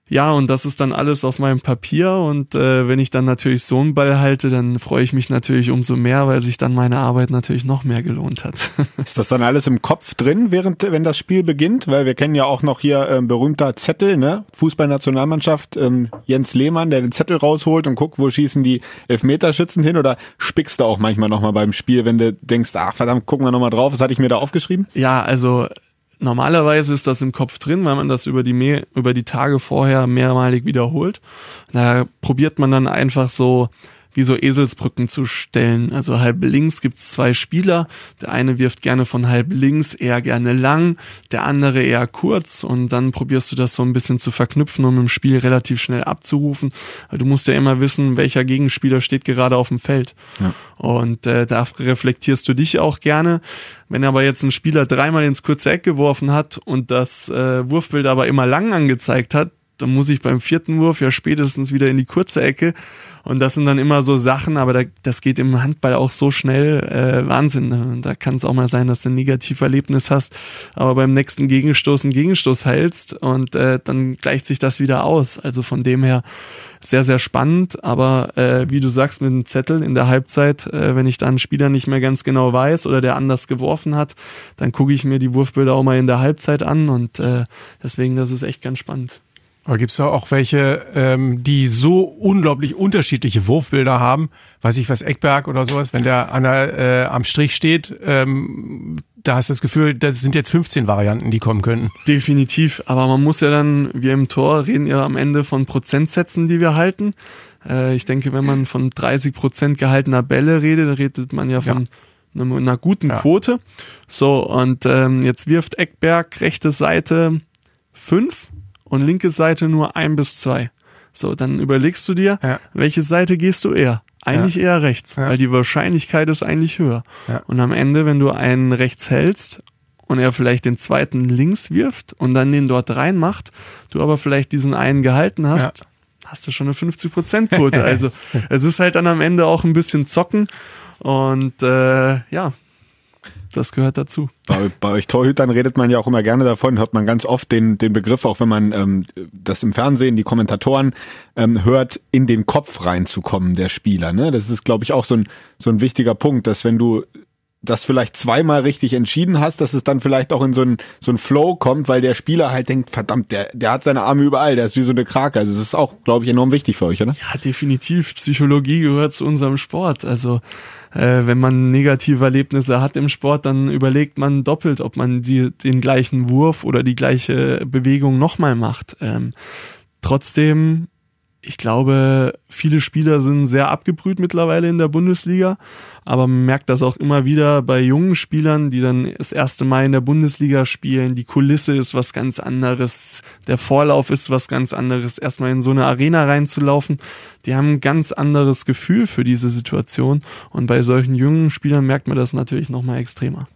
Ja, und das ist dann alles auf meinem Papier. Und äh, wenn ich dann natürlich so einen Ball halte, dann freue ich mich natürlich umso mehr, weil sich dann meine Arbeit natürlich noch mehr gelohnt hat. ist das dann alles im Kopf drin, während wenn das Spiel beginnt? Weil wir kennen ja auch noch hier ähm, berühmter Zettel, ne? Fußballnationalmannschaft, ähm, Jens Lehmann, der den Zettel rausholt und guckt, wo schießen die Elfmeterschützen hin. Oder spickst du auch manchmal nochmal beim Spiel, wenn du denkst, ach verdammt, gucken wir nochmal drauf, was hatte ich mir da aufgeschrieben? Ja, also Normalerweise ist das im Kopf drin, weil man das über die, über die Tage vorher mehrmalig wiederholt. Da probiert man dann einfach so wie so Eselsbrücken zu stellen. Also halb links gibt's zwei Spieler. Der eine wirft gerne von halb links eher gerne lang, der andere eher kurz und dann probierst du das so ein bisschen zu verknüpfen, um im Spiel relativ schnell abzurufen. Weil du musst ja immer wissen, welcher Gegenspieler steht gerade auf dem Feld. Ja. Und äh, da reflektierst du dich auch gerne. Wenn aber jetzt ein Spieler dreimal ins kurze Eck geworfen hat und das äh, Wurfbild aber immer lang angezeigt hat, dann muss ich beim vierten Wurf ja spätestens wieder in die kurze Ecke. Und das sind dann immer so Sachen, aber da, das geht im Handball auch so schnell. Äh, Wahnsinn. Da kann es auch mal sein, dass du ein Negativerlebnis hast, aber beim nächsten Gegenstoß einen Gegenstoß heilst und äh, dann gleicht sich das wieder aus. Also von dem her sehr, sehr spannend. Aber äh, wie du sagst, mit dem Zettel in der Halbzeit, äh, wenn ich da einen Spieler nicht mehr ganz genau weiß oder der anders geworfen hat, dann gucke ich mir die Wurfbilder auch mal in der Halbzeit an und äh, deswegen, das ist echt ganz spannend. Aber gibt es da auch welche, ähm, die so unglaublich unterschiedliche Wurfbilder haben? Weiß ich was, Eckberg oder sowas, wenn der an der, äh, am Strich steht, ähm, da hast du das Gefühl, das sind jetzt 15 Varianten, die kommen könnten. Definitiv, aber man muss ja dann, wir im Tor reden ja am Ende von Prozentsätzen, die wir halten. Äh, ich denke, wenn man von 30 Prozent gehaltener Bälle redet, dann redet man ja von ja. einer, guten ja. Quote. So, und ähm, jetzt wirft Eckberg rechte Seite fünf und linke Seite nur ein bis zwei. So, dann überlegst du dir, ja. welche Seite gehst du eher? Eigentlich ja. eher rechts, ja. weil die Wahrscheinlichkeit ist eigentlich höher. Und am Ende, wenn du einen rechts hältst und er vielleicht den zweiten links wirft und dann den dort reinmacht, du aber vielleicht diesen einen gehalten hast, hast du schon eine 50%-Quote. also es ist halt dann am Ende auch ein bisschen zocken und äh, ja, das gehört dazu. Bei, bei, euch Torhütern redet man ja auch immer gerne davon, hört man ganz oft den, den Begriff, auch wenn man ähm, das im Fernsehen, die Kommentatoren ähm, hört, in den Kopf reinzukommen der Spieler. Ne? Das ist, glaube ich, auch so ein, so ein wichtiger Punkt, dass wenn du das vielleicht zweimal richtig entschieden hast, dass es dann vielleicht auch in so ein, so ein Flow kommt, weil der Spieler halt denkt, verdammt, der, der hat seine Arme überall, der ist wie so eine Krake. Also das ist auch, glaube ich, enorm wichtig für euch, oder? Ja, definitiv. Psychologie gehört zu unserem Sport. Also äh, wenn man negative Erlebnisse hat im Sport, dann überlegt man doppelt, ob man die, den gleichen Wurf oder die gleiche Bewegung nochmal macht. Ähm, trotzdem ich glaube, viele Spieler sind sehr abgebrüht mittlerweile in der Bundesliga, aber man merkt das auch immer wieder bei jungen Spielern, die dann das erste Mal in der Bundesliga spielen. Die Kulisse ist was ganz anderes, der Vorlauf ist was ganz anderes. Erstmal in so eine Arena reinzulaufen, die haben ein ganz anderes Gefühl für diese Situation und bei solchen jungen Spielern merkt man das natürlich nochmal extremer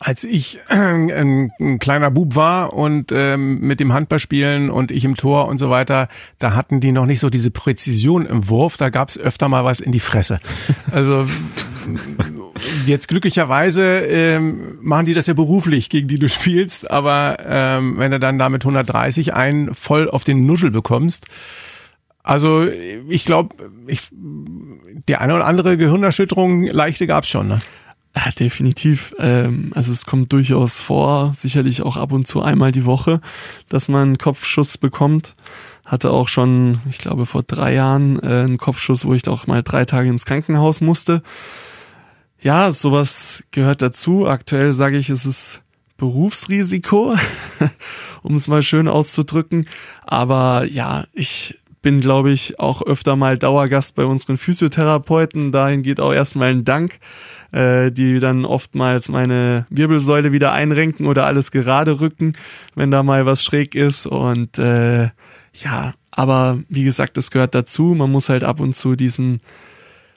als ich äh, ein, ein, kleiner Bub war und ähm, mit dem Handballspielen und ich im Tor und so weiter, da hatten die noch nicht so diese Präzision im Wurf, da gab's öfter mal was in die Fresse. Also jetzt glücklicherweise ähm, machen die das ja beruflich, gegen die du spielst, aber ähm, wenn du dann da mit 130 einen voll auf den Nuschel bekommst, also ich glaube, ich, die eine oder andere Gehirnerschütterung leichte gab's schon. Ne? Ja, definitiv. Ähm, also es kommt durchaus vor, sicherlich auch ab und zu einmal die Woche, dass man einen Kopfschuss bekommt. Hatte auch schon, ich glaube, vor drei Jahren äh, einen Kopfschuss, wo ich auch mal drei Tage ins Krankenhaus musste. Ja, sowas gehört dazu. Aktuell sage ich, es ist Berufsrisiko, um es mal schön auszudrücken. Aber ja, ich bin, glaube ich, auch öfter mal Dauergast bei unseren Physiotherapeuten. Dahin geht auch erstmal ein Dank äh, die dann oftmals meine Wirbelsäule wieder einrenken oder alles gerade rücken, wenn da mal was schräg ist. Und äh, ja, aber wie gesagt, es gehört dazu. Man muss halt ab und zu diesen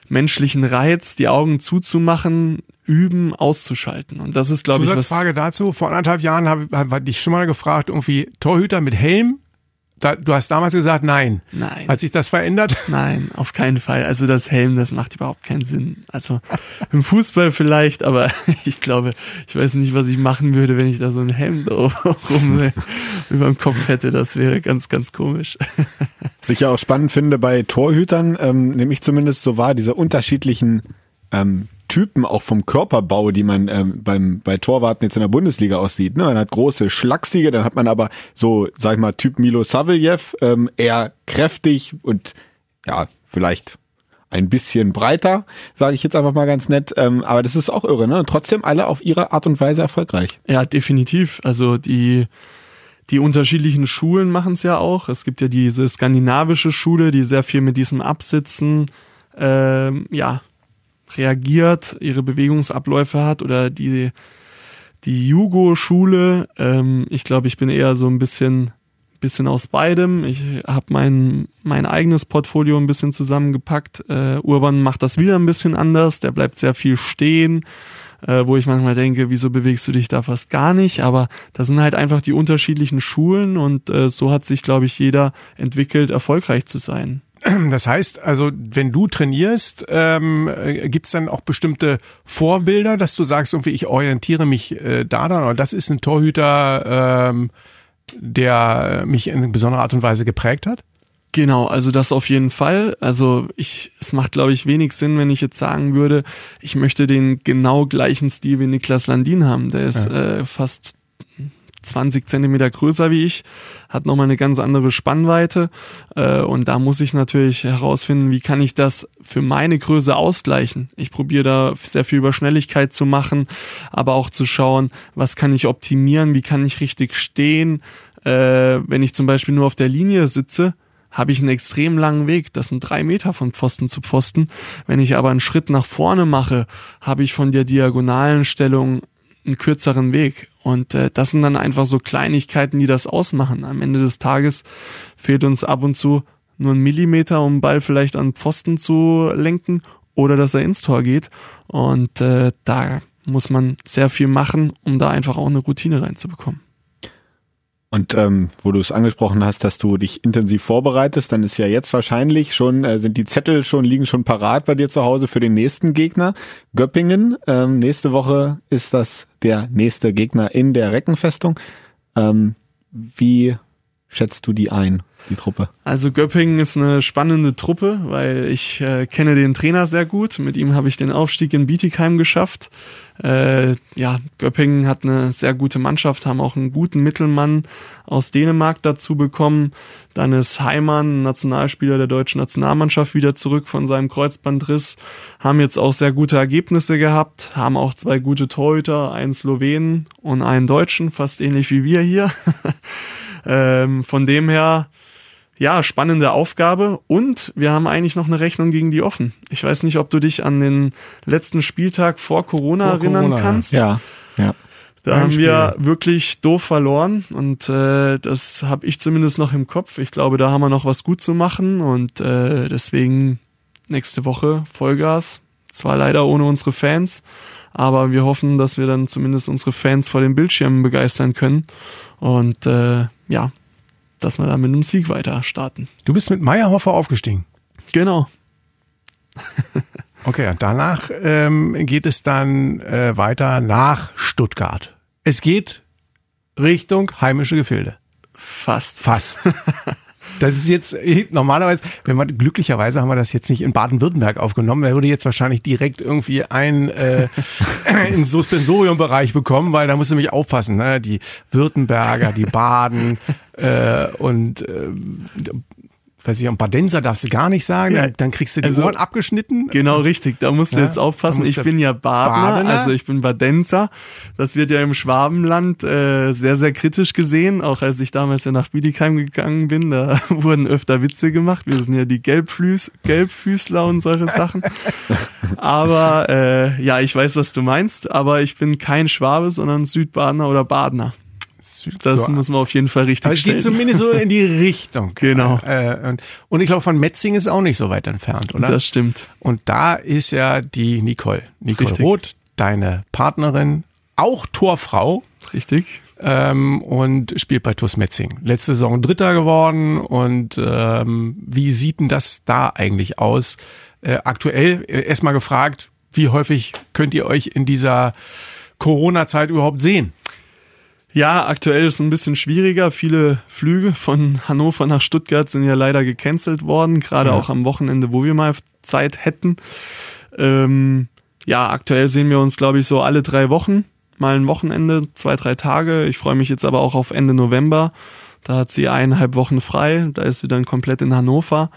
menschlichen Reiz, die Augen zuzumachen, üben, auszuschalten. Und das ist, glaube ich, was. Zusatzfrage dazu. Vor anderthalb Jahren habe hab, hab ich schon mal gefragt, irgendwie Torhüter mit Helm da, du hast damals gesagt, nein. Nein. Hat sich das verändert? Nein, auf keinen Fall. Also das Helm, das macht überhaupt keinen Sinn. Also im Fußball vielleicht, aber ich glaube, ich weiß nicht, was ich machen würde, wenn ich da so ein Helm da rum über dem Kopf hätte. Das wäre ganz, ganz komisch. Was ich ja auch spannend finde bei Torhütern, ähm, nehme ich zumindest so wahr, diese unterschiedlichen ähm, Typen auch vom Körperbau, die man ähm, beim bei Torwarten jetzt in der Bundesliga aussieht. Ne? Man hat große Schlachsige, dann hat man aber so, sag ich mal, Typ Milo Saveljev, ähm, eher kräftig und ja, vielleicht ein bisschen breiter, sage ich jetzt einfach mal ganz nett. Ähm, aber das ist auch irre, ne? Und trotzdem alle auf ihre Art und Weise erfolgreich. Ja, definitiv. Also die die unterschiedlichen Schulen machen es ja auch. Es gibt ja diese skandinavische Schule, die sehr viel mit diesem Absitzen ähm, ja, reagiert, ihre Bewegungsabläufe hat oder die, die Jugo-Schule. Ähm, ich glaube, ich bin eher so ein bisschen, bisschen aus beidem. Ich habe mein, mein eigenes Portfolio ein bisschen zusammengepackt. Äh, Urban macht das wieder ein bisschen anders. Der bleibt sehr viel stehen äh, wo ich manchmal denke, wieso bewegst du dich da fast gar nicht? Aber das sind halt einfach die unterschiedlichen Schulen und äh, so hat sich, glaube ich, jeder entwickelt, erfolgreich zu sein. Das heißt, also wenn du trainierst, ähm, äh, gibt es dann auch bestimmte Vorbilder, dass du sagst, irgendwie ich orientiere mich äh, da dann oder das ist ein Torhüter, ähm, der mich in besonderer Art und Weise geprägt hat? Genau, also das auf jeden Fall. Also ich, es macht, glaube ich, wenig Sinn, wenn ich jetzt sagen würde, ich möchte den genau gleichen Stil wie Niklas Landin haben. Der ist ja. äh, fast 20 Zentimeter größer wie ich, hat nochmal eine ganz andere Spannweite. Äh, und da muss ich natürlich herausfinden, wie kann ich das für meine Größe ausgleichen. Ich probiere da sehr viel über Schnelligkeit zu machen, aber auch zu schauen, was kann ich optimieren, wie kann ich richtig stehen. Äh, wenn ich zum Beispiel nur auf der Linie sitze, habe ich einen extrem langen Weg. Das sind drei Meter von Pfosten zu Pfosten. Wenn ich aber einen Schritt nach vorne mache, habe ich von der diagonalen Stellung einen kürzeren Weg. Und äh, das sind dann einfach so Kleinigkeiten, die das ausmachen. Am Ende des Tages fehlt uns ab und zu nur ein Millimeter, um den Ball vielleicht an Pfosten zu lenken oder dass er ins Tor geht. Und äh, da muss man sehr viel machen, um da einfach auch eine Routine reinzubekommen. Und ähm, wo du es angesprochen hast, dass du dich intensiv vorbereitest, dann ist ja jetzt wahrscheinlich schon, äh, sind die Zettel schon, liegen schon parat bei dir zu Hause für den nächsten Gegner. Göppingen. Ähm, nächste Woche ist das der nächste Gegner in der Reckenfestung. Ähm, wie schätzt du die ein? die Truppe? Also Göppingen ist eine spannende Truppe, weil ich äh, kenne den Trainer sehr gut. Mit ihm habe ich den Aufstieg in Bietigheim geschafft. Äh, ja, Göppingen hat eine sehr gute Mannschaft, haben auch einen guten Mittelmann aus Dänemark dazu bekommen. Dann ist Heimann, Nationalspieler der deutschen Nationalmannschaft, wieder zurück von seinem Kreuzbandriss. Haben jetzt auch sehr gute Ergebnisse gehabt, haben auch zwei gute Torhüter, einen Slowenen und einen Deutschen, fast ähnlich wie wir hier. ähm, von dem her ja, spannende Aufgabe und wir haben eigentlich noch eine Rechnung gegen die offen. Ich weiß nicht, ob du dich an den letzten Spieltag vor Corona vor erinnern Corona, kannst. Ja, ja. Da haben wir wirklich doof verloren und äh, das habe ich zumindest noch im Kopf. Ich glaube, da haben wir noch was gut zu machen und äh, deswegen nächste Woche Vollgas. Zwar leider ohne unsere Fans, aber wir hoffen, dass wir dann zumindest unsere Fans vor den Bildschirmen begeistern können. Und äh, ja, dass wir da mit einem Sieg weiter starten. Du bist mit Meyerhofer aufgestiegen. Genau. okay, danach ähm, geht es dann äh, weiter nach Stuttgart. Es geht Richtung heimische Gefilde. Fast. Fast. Das ist jetzt normalerweise, wenn man glücklicherweise haben wir das jetzt nicht in Baden-Württemberg aufgenommen, da würde jetzt wahrscheinlich direkt irgendwie ein äh, in Suspensorium-Bereich bekommen, weil da musst du nämlich aufpassen, ne? Die Württemberger, die Baden äh, und äh, weiß ich, ein Badenser darfst du gar nicht sagen, ja. dann kriegst du die also, Ohren abgeschnitten. Genau, richtig. Da musst du ja, jetzt aufpassen. Ich bin ja Badener, Badener, also ich bin Badenser. Das wird ja im Schwabenland äh, sehr, sehr kritisch gesehen. Auch als ich damals ja nach Bietigheim gegangen bin, da wurden öfter Witze gemacht. Wir sind ja die Gelbfüß, Gelbfüßler und solche Sachen. aber äh, ja, ich weiß, was du meinst. Aber ich bin kein Schwabe, sondern Südbadener oder Badener. Das so, muss man auf jeden Fall richtig aber es geht zumindest so in die Richtung. Genau. Äh, und, und, ich glaube, von Metzing ist auch nicht so weit entfernt, oder? Das stimmt. Und da ist ja die Nicole. Nicole richtig. Roth, deine Partnerin, auch Torfrau. Richtig. Ähm, und spielt bei TuS Metzing. Letzte Saison Dritter geworden. Und ähm, wie sieht denn das da eigentlich aus? Äh, aktuell äh, erstmal gefragt, wie häufig könnt ihr euch in dieser Corona-Zeit überhaupt sehen? Ja, aktuell ist es ein bisschen schwieriger. Viele Flüge von Hannover nach Stuttgart sind ja leider gecancelt worden, gerade ja. auch am Wochenende, wo wir mal Zeit hätten. Ähm, ja, aktuell sehen wir uns, glaube ich, so alle drei Wochen, mal ein Wochenende, zwei, drei Tage. Ich freue mich jetzt aber auch auf Ende November. Da hat sie eineinhalb Wochen frei, da ist sie dann komplett in Hannover.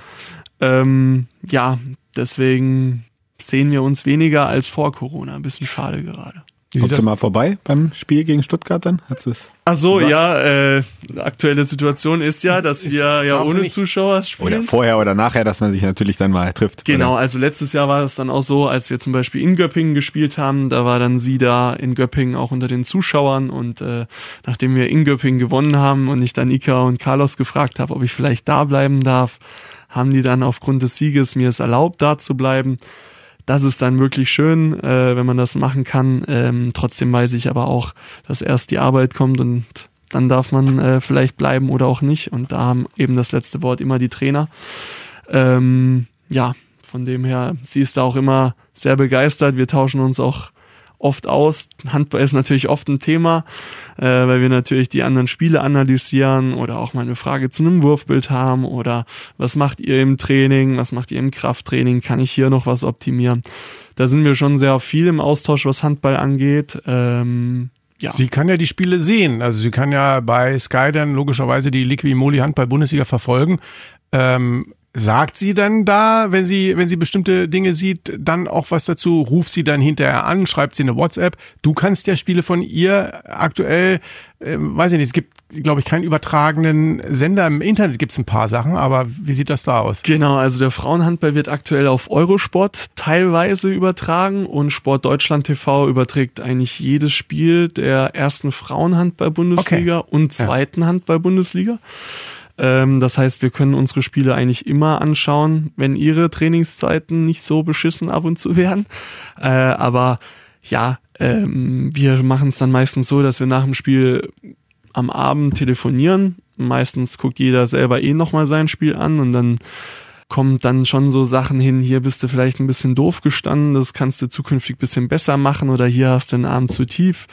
Ähm, ja, deswegen sehen wir uns weniger als vor Corona. Ein bisschen schade gerade. Kommt ihr mal vorbei beim Spiel gegen Stuttgart dann? Hat's es Ach so, ja, äh, aktuelle Situation ist ja, dass Ist- wir ja ohne nicht. Zuschauer spielen. oder vorher oder nachher, dass man sich natürlich dann mal trifft. Genau, Oder? also letztes Jahr war es dann auch so, als wir zum Beispiel in Göppingen gespielt haben, da war dann sie da in Göppingen auch unter den Zuschauern und äh, nachdem wir in Göppingen gewonnen haben und ich dann Ika und Carlos gefragt habe, ob ich vielleicht da bleiben darf, haben die dann aufgrund des Sieges mir es erlaubt, da zu bleiben. Das ist dann wirklich schön, äh, wenn man das machen kann. Ähm, trotzdem weiß ich aber auch, dass erst die Arbeit kommt und dann darf man äh, vielleicht bleiben oder auch nicht. Und da haben eben das letzte Wort immer die Trainer. Ähm, ja, von dem her, sie ist da auch immer sehr begeistert. Wir tauschen uns auch oft aus. Handball ist natürlich oft ein Thema, äh, weil wir natürlich die anderen Spiele analysieren oder auch mal eine Frage zu einem Wurfbild haben oder was macht ihr im Training, was macht ihr im Krafttraining, kann ich hier noch was optimieren. Da sind wir schon sehr viel im Austausch, was Handball angeht. Ähm, ja. Sie kann ja die Spiele sehen. Also sie kann ja bei Sky dann logischerweise die Liqui Moly Handball Bundesliga verfolgen. Ähm, sagt sie dann da, wenn sie, wenn sie bestimmte Dinge sieht, dann auch was dazu? Ruft sie dann hinterher an? Schreibt sie eine WhatsApp? Du kannst ja Spiele von ihr aktuell, ähm, weiß ich nicht, es gibt, glaube ich, keinen übertragenen Sender. Im Internet gibt es ein paar Sachen, aber wie sieht das da aus? Genau, also der Frauenhandball wird aktuell auf Eurosport teilweise übertragen und Sport Deutschland TV überträgt eigentlich jedes Spiel der ersten Frauenhandball-Bundesliga und zweiten Handball-Bundesliga. Ähm, das heißt, wir können unsere Spiele eigentlich immer anschauen, wenn ihre Trainingszeiten nicht so beschissen ab und zu werden. Äh, aber ja, ähm, wir machen es dann meistens so, dass wir nach dem Spiel am Abend telefonieren. Meistens guckt jeder selber eh nochmal sein Spiel an und dann kommt dann schon so Sachen hin, hier bist du vielleicht ein bisschen doof gestanden, das kannst du zukünftig ein bisschen besser machen oder hier hast du den Arm zu tief,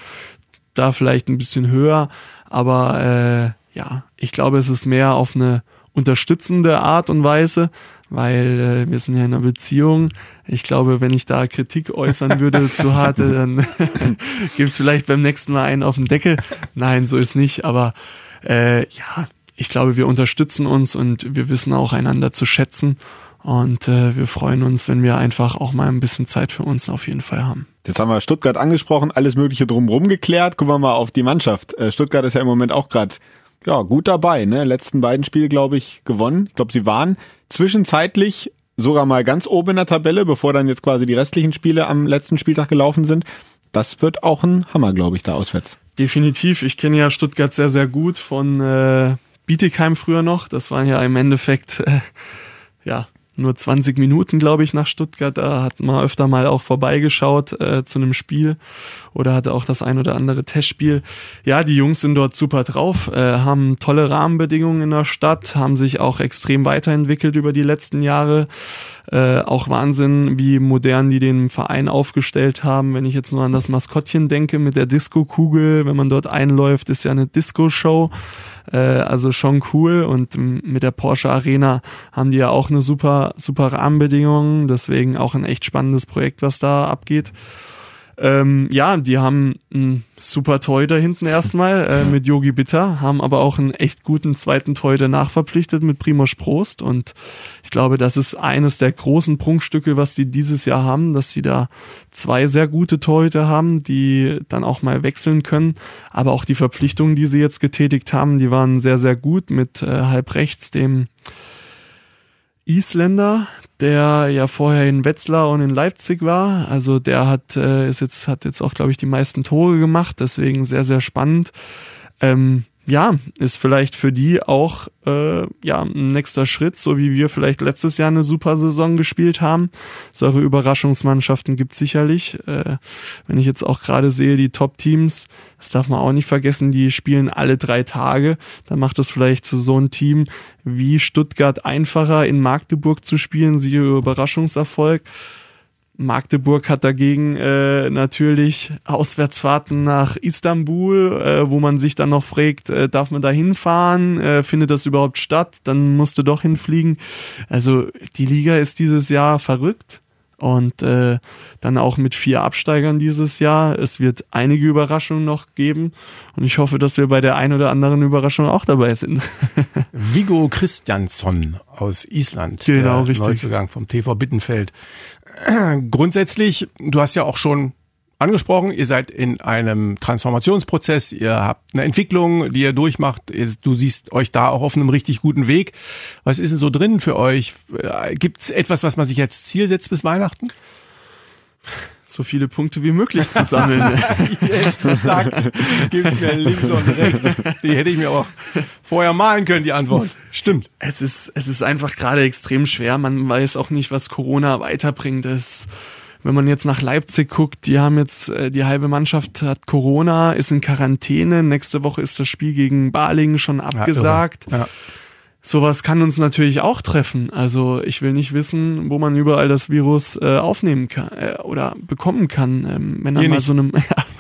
da vielleicht ein bisschen höher, aber äh, ja, ich glaube, es ist mehr auf eine unterstützende Art und Weise, weil äh, wir sind ja in einer Beziehung. Ich glaube, wenn ich da Kritik äußern würde zu harte, dann gibt es vielleicht beim nächsten Mal einen auf den Deckel. Nein, so ist nicht, aber äh, ja, ich glaube, wir unterstützen uns und wir wissen auch einander zu schätzen. Und äh, wir freuen uns, wenn wir einfach auch mal ein bisschen Zeit für uns auf jeden Fall haben. Jetzt haben wir Stuttgart angesprochen, alles Mögliche drumherum geklärt. Gucken wir mal auf die Mannschaft. Äh, Stuttgart ist ja im Moment auch gerade ja, gut dabei. Ne? Letzten beiden Spiele, glaube ich, gewonnen. Ich glaube, sie waren zwischenzeitlich sogar mal ganz oben in der Tabelle, bevor dann jetzt quasi die restlichen Spiele am letzten Spieltag gelaufen sind. Das wird auch ein Hammer, glaube ich, da auswärts. Definitiv. Ich kenne ja Stuttgart sehr, sehr gut von äh, Bietigheim früher noch. Das waren ja im Endeffekt äh, ja nur 20 Minuten, glaube ich, nach Stuttgart. Da hat man öfter mal auch vorbeigeschaut äh, zu einem Spiel oder hatte auch das ein oder andere Testspiel. Ja, die Jungs sind dort super drauf, äh, haben tolle Rahmenbedingungen in der Stadt, haben sich auch extrem weiterentwickelt über die letzten Jahre. Äh, auch Wahnsinn, wie modern die den Verein aufgestellt haben. Wenn ich jetzt nur an das Maskottchen denke mit der Disco-Kugel, wenn man dort einläuft, ist ja eine Disco-Show. Äh, also schon cool. Und mit der Porsche Arena haben die ja auch eine super, super Rahmenbedingungen. Deswegen auch ein echt spannendes Projekt, was da abgeht. Ähm, ja, die haben einen super Torhüter hinten erstmal äh, mit Yogi Bitter, haben aber auch einen echt guten zweiten Torhüter nachverpflichtet mit Primoz Prost. Und ich glaube, das ist eines der großen Prunkstücke, was die dieses Jahr haben, dass sie da zwei sehr gute Torhüter haben, die dann auch mal wechseln können, aber auch die Verpflichtungen, die sie jetzt getätigt haben, die waren sehr, sehr gut mit äh, halb rechts dem Isländer, der ja vorher in Wetzlar und in Leipzig war. Also der hat äh, ist jetzt hat jetzt auch glaube ich die meisten Tore gemacht, deswegen sehr sehr spannend. Ähm, ja, ist vielleicht für die auch äh, ja ein nächster Schritt, so wie wir vielleicht letztes Jahr eine super Saison gespielt haben. Solche Überraschungsmannschaften gibt sicherlich. Äh, wenn ich jetzt auch gerade sehe, die Top-Teams, das darf man auch nicht vergessen, die spielen alle drei Tage. Dann macht es vielleicht zu so einem Team wie Stuttgart einfacher, in Magdeburg zu spielen, siehe Überraschungserfolg. Magdeburg hat dagegen äh, natürlich Auswärtsfahrten nach Istanbul, äh, wo man sich dann noch fragt, äh, darf man da hinfahren? Äh, findet das überhaupt statt? Dann musst du doch hinfliegen. Also die Liga ist dieses Jahr verrückt und äh, dann auch mit vier Absteigern dieses Jahr. Es wird einige Überraschungen noch geben und ich hoffe, dass wir bei der ein oder anderen Überraschung auch dabei sind. Vigo Christiansson aus Island, Genau, der richtig. Neuzugang vom TV Bittenfeld. Grundsätzlich, du hast ja auch schon angesprochen, ihr seid in einem Transformationsprozess, ihr habt eine Entwicklung, die ihr durchmacht. Du siehst euch da auch auf einem richtig guten Weg. Was ist denn so drin für euch? Äh, Gibt es etwas, was man sich als Ziel setzt bis Weihnachten? so viele Punkte wie möglich zu sammeln. Zack, gibt's mir links und rechts. Die hätte ich mir auch vorher malen können, die Antwort. Stimmt. Es ist, es ist einfach gerade extrem schwer. Man weiß auch nicht, was Corona weiterbringt. Es, wenn man jetzt nach Leipzig guckt, die haben jetzt, äh, die halbe Mannschaft hat Corona, ist in Quarantäne. Nächste Woche ist das Spiel gegen Balingen schon abgesagt. Ja, ja. Sowas kann uns natürlich auch treffen. Also ich will nicht wissen, wo man überall das Virus äh, aufnehmen kann äh, oder bekommen kann. Ähm, wenn dann mal so eine,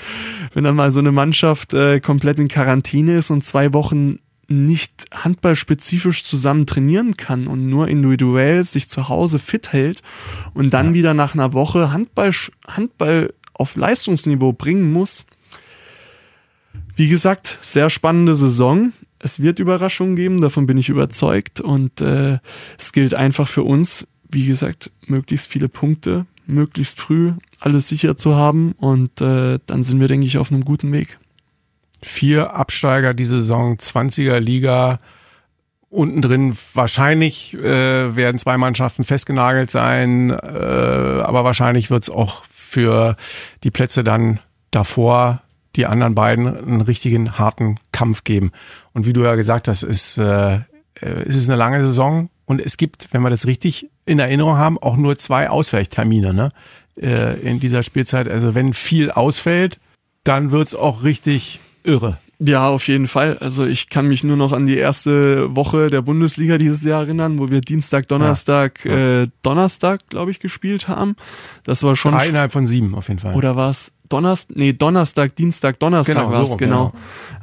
wenn dann mal so eine Mannschaft äh, komplett in Quarantäne ist und zwei Wochen nicht handballspezifisch zusammen trainieren kann und nur individuell sich zu Hause fit hält und dann ja. wieder nach einer Woche Handball, Handball auf Leistungsniveau bringen muss. Wie gesagt, sehr spannende Saison es wird Überraschungen geben, davon bin ich überzeugt. Und äh, es gilt einfach für uns, wie gesagt, möglichst viele Punkte, möglichst früh alles sicher zu haben. Und äh, dann sind wir, denke ich, auf einem guten Weg. Vier Absteiger die Saison, 20er Liga. Unten drin wahrscheinlich äh, werden zwei Mannschaften festgenagelt sein, äh, aber wahrscheinlich wird es auch für die Plätze dann davor die anderen beiden einen richtigen harten Kampf geben. Und wie du ja gesagt hast, ist, äh, ist es eine lange Saison und es gibt, wenn wir das richtig in Erinnerung haben, auch nur zwei Ausweichtermine ne? äh, in dieser Spielzeit. Also wenn viel ausfällt, dann wird's auch richtig irre. Ja, auf jeden Fall. Also ich kann mich nur noch an die erste Woche der Bundesliga dieses Jahr erinnern, wo wir Dienstag, Donnerstag, ja. Äh, Donnerstag, glaube ich, gespielt haben. Das war schon. Dreieinhalb von sieben auf jeden Fall. Oder war es Donnerstag, nee, Donnerstag, Dienstag, Donnerstag genau, war es, so, genau.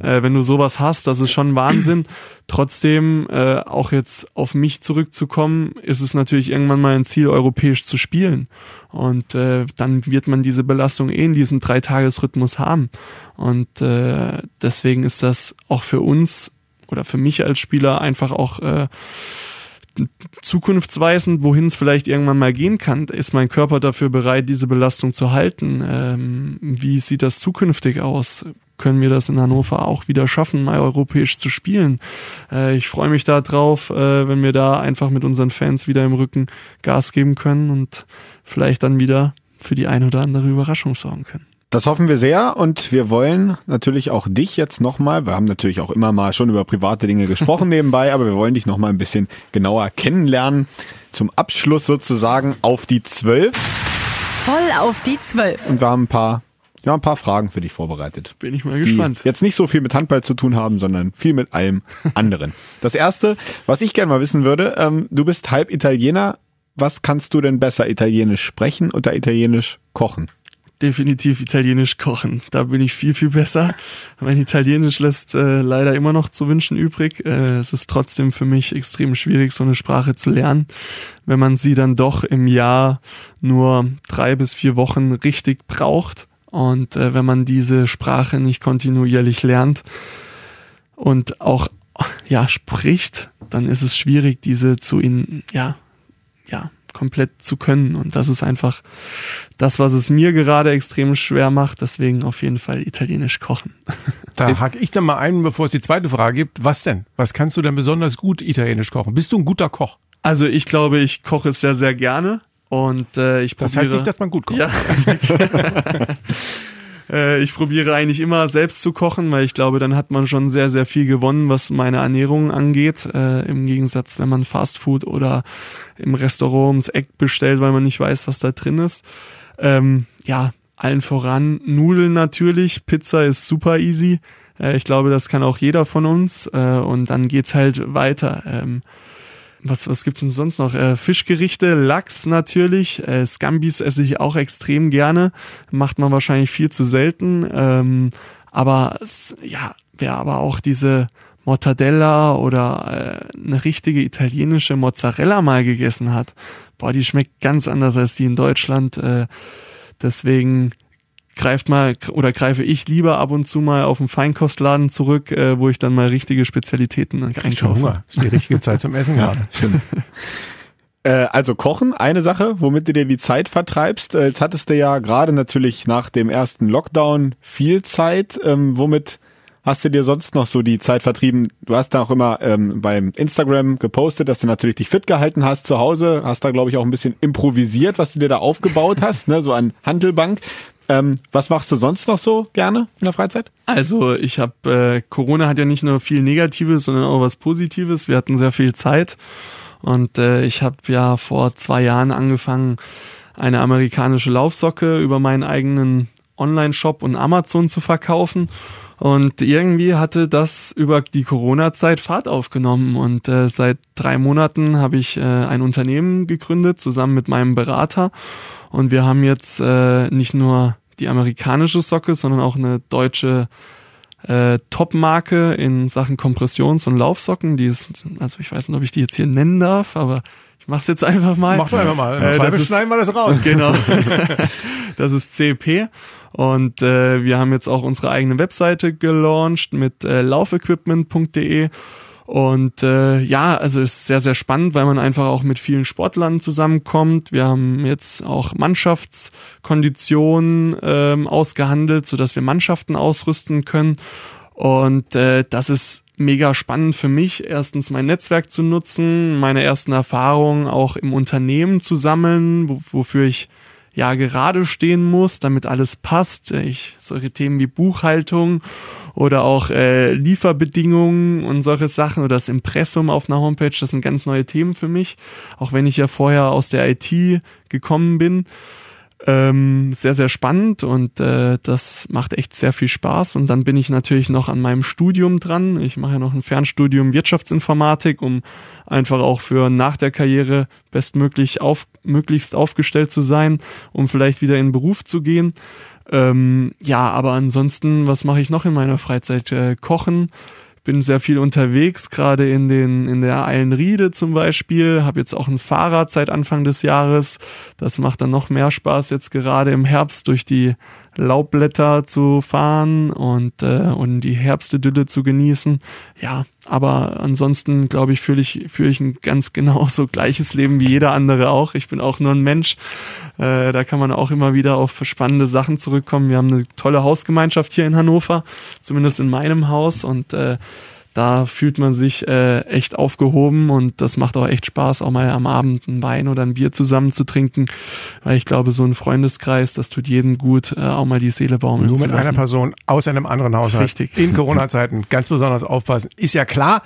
Ja. Äh, wenn du sowas hast, das ist schon Wahnsinn. Trotzdem, äh, auch jetzt auf mich zurückzukommen, ist es natürlich irgendwann mal ein Ziel, europäisch zu spielen. Und äh, dann wird man diese Belastung eh in diesem Dreitagesrhythmus haben. Und äh, deswegen ist das auch für uns oder für mich als Spieler einfach auch äh, zukunftsweisend, wohin es vielleicht irgendwann mal gehen kann. Ist mein Körper dafür bereit, diese Belastung zu halten? Ähm, wie sieht das zukünftig aus? Können wir das in Hannover auch wieder schaffen, mal europäisch zu spielen? Äh, ich freue mich darauf, äh, wenn wir da einfach mit unseren Fans wieder im Rücken Gas geben können und vielleicht dann wieder für die eine oder andere Überraschung sorgen können. Das hoffen wir sehr und wir wollen natürlich auch dich jetzt nochmal, wir haben natürlich auch immer mal schon über private Dinge gesprochen nebenbei, aber wir wollen dich nochmal ein bisschen genauer kennenlernen. Zum Abschluss sozusagen auf die Zwölf. Voll auf die Zwölf. Und wir haben ein paar, ja, ein paar Fragen für dich vorbereitet. Bin ich mal gespannt. Jetzt nicht so viel mit Handball zu tun haben, sondern viel mit allem anderen. Das erste, was ich gerne mal wissen würde, ähm, du bist halb Italiener. Was kannst du denn besser Italienisch sprechen oder Italienisch kochen? Definitiv Italienisch kochen. Da bin ich viel, viel besser. Mein Italienisch lässt äh, leider immer noch zu wünschen übrig. Äh, es ist trotzdem für mich extrem schwierig, so eine Sprache zu lernen, wenn man sie dann doch im Jahr nur drei bis vier Wochen richtig braucht. Und äh, wenn man diese Sprache nicht kontinuierlich lernt und auch ja spricht, dann ist es schwierig, diese zu in ja ja komplett zu können. Und das ist einfach das, was es mir gerade extrem schwer macht. Deswegen auf jeden Fall italienisch kochen. Da hake ich dann mal ein, bevor es die zweite Frage gibt. Was denn? Was kannst du denn besonders gut italienisch kochen? Bist du ein guter Koch? Also ich glaube, ich koche es sehr, sehr gerne. Und äh, ich probiere. Das heißt nicht, dass man gut kocht. Ja, Äh, ich probiere eigentlich immer selbst zu kochen, weil ich glaube, dann hat man schon sehr, sehr viel gewonnen, was meine Ernährung angeht. Äh, Im Gegensatz, wenn man Fastfood oder im Restaurant ums Eck bestellt, weil man nicht weiß, was da drin ist. Ähm, ja, allen voran Nudeln natürlich. Pizza ist super easy. Äh, ich glaube, das kann auch jeder von uns. Äh, und dann geht's halt weiter. Ähm, was, was gibt's denn sonst noch? Äh, Fischgerichte, Lachs natürlich, äh, Scambis esse ich auch extrem gerne, macht man wahrscheinlich viel zu selten, ähm, aber ja, wer aber auch diese Mortadella oder äh, eine richtige italienische Mozzarella mal gegessen hat, boah, die schmeckt ganz anders als die in Deutschland. Äh, deswegen greift mal oder greife ich lieber ab und zu mal auf einen Feinkostladen zurück, äh, wo ich dann mal richtige Spezialitäten einkaufe. Hunger. ist die richtige Zeit zum Essen gerade. Stimmt. Äh, also Kochen, eine Sache, womit du dir die Zeit vertreibst. Äh, jetzt hattest du ja gerade natürlich nach dem ersten Lockdown viel Zeit. Ähm, womit hast du dir sonst noch so die Zeit vertrieben? Du hast da auch immer ähm, beim Instagram gepostet, dass du natürlich dich fit gehalten hast zu Hause. Hast da, glaube ich, auch ein bisschen improvisiert, was du dir da aufgebaut hast, ne? so an Handelbank. Ähm, was machst du sonst noch so gerne in der Freizeit? Also ich habe, äh, Corona hat ja nicht nur viel Negatives, sondern auch was Positives. Wir hatten sehr viel Zeit und äh, ich habe ja vor zwei Jahren angefangen, eine amerikanische Laufsocke über meinen eigenen Online-Shop und Amazon zu verkaufen. Und irgendwie hatte das über die Corona-Zeit Fahrt aufgenommen. Und äh, seit drei Monaten habe ich äh, ein Unternehmen gegründet, zusammen mit meinem Berater. Und wir haben jetzt äh, nicht nur die amerikanische Socke, sondern auch eine deutsche äh, Top-Marke in Sachen Kompressions- und Laufsocken. Die ist, also ich weiß nicht, ob ich die jetzt hier nennen darf, aber ich mach's jetzt einfach mal. Mach doch einfach mal. Äh, das ist, schneiden wir das raus. Genau. das ist CP. Und äh, wir haben jetzt auch unsere eigene Webseite gelauncht mit äh, laufequipment.de. Und äh, ja, also ist sehr, sehr spannend, weil man einfach auch mit vielen Sportlern zusammenkommt. Wir haben jetzt auch Mannschaftskonditionen ähm, ausgehandelt, sodass wir Mannschaften ausrüsten können. Und äh, das ist mega spannend für mich, erstens mein Netzwerk zu nutzen, meine ersten Erfahrungen auch im Unternehmen zu sammeln, wo, wofür ich ja gerade stehen muss, damit alles passt. Ich solche Themen wie Buchhaltung oder auch äh, Lieferbedingungen und solche Sachen oder das Impressum auf einer Homepage, das sind ganz neue Themen für mich, auch wenn ich ja vorher aus der IT gekommen bin. Ähm, sehr, sehr spannend und äh, das macht echt sehr viel Spaß. Und dann bin ich natürlich noch an meinem Studium dran. Ich mache ja noch ein Fernstudium Wirtschaftsinformatik, um einfach auch für nach der Karriere bestmöglich auf, möglichst aufgestellt zu sein, um vielleicht wieder in den Beruf zu gehen. Ähm, ja, aber ansonsten, was mache ich noch in meiner Freizeit? Äh, kochen bin sehr viel unterwegs, gerade in den in der Eilenriede zum Beispiel. Habe jetzt auch ein Fahrrad seit Anfang des Jahres. Das macht dann noch mehr Spaß jetzt gerade im Herbst durch die Laubblätter zu fahren und äh, und die Herbstidylle zu genießen. Ja, aber ansonsten glaube ich fühle ich fühle ich ein ganz genauso gleiches Leben wie jeder andere auch. Ich bin auch nur ein Mensch. Äh, da kann man auch immer wieder auf spannende Sachen zurückkommen. Wir haben eine tolle Hausgemeinschaft hier in Hannover, zumindest in meinem Haus und äh, da fühlt man sich äh, echt aufgehoben und das macht auch echt Spaß, auch mal am Abend ein Wein oder ein Bier zusammen zu trinken, weil ich glaube, so ein Freundeskreis, das tut jedem gut, äh, auch mal die Seele baumeln Nur zu mit lassen. einer Person aus einem anderen Haushalt. Richtig. In Corona-Zeiten ganz besonders aufpassen. Ist ja klar.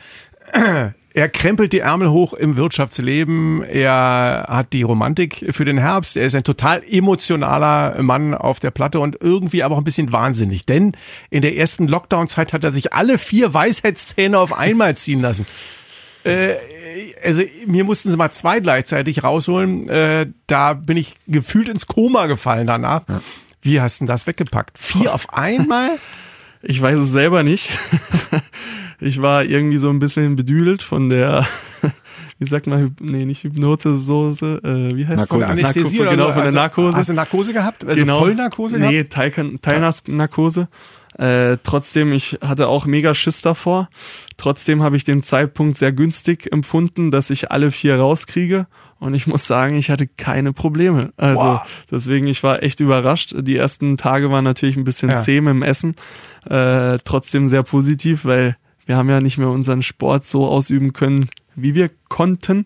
Er krempelt die Ärmel hoch im Wirtschaftsleben. Er hat die Romantik für den Herbst. Er ist ein total emotionaler Mann auf der Platte und irgendwie aber auch ein bisschen wahnsinnig. Denn in der ersten Lockdown-Zeit hat er sich alle vier Weisheitszähne auf einmal ziehen lassen. Äh, also mir mussten sie mal zwei gleichzeitig rausholen. Äh, da bin ich gefühlt ins Koma gefallen danach. Wie hast du denn das weggepackt? Vier auf einmal? Ich weiß es selber nicht. Ich war irgendwie so ein bisschen bedüdelt von der, wie sagt man, nee, nicht Hypnosesoße, äh, wie heißt Narkose. das? Anästhesie Narko- oder Genau, von der hast du- Narkose. Hast du Narkose gehabt? Also genau. Vollnarkose Nee, gehabt? Teil, Teilnarkose. Äh, trotzdem, ich hatte auch mega Schiss davor. Trotzdem habe ich den Zeitpunkt sehr günstig empfunden, dass ich alle vier rauskriege. Und ich muss sagen, ich hatte keine Probleme. Also Wow. deswegen, ich war echt überrascht. Die ersten Tage waren natürlich ein bisschen Ja. zäh im Essen. Äh, trotzdem sehr positiv, weil wir haben ja nicht mehr unseren Sport so ausüben können, wie wir konnten.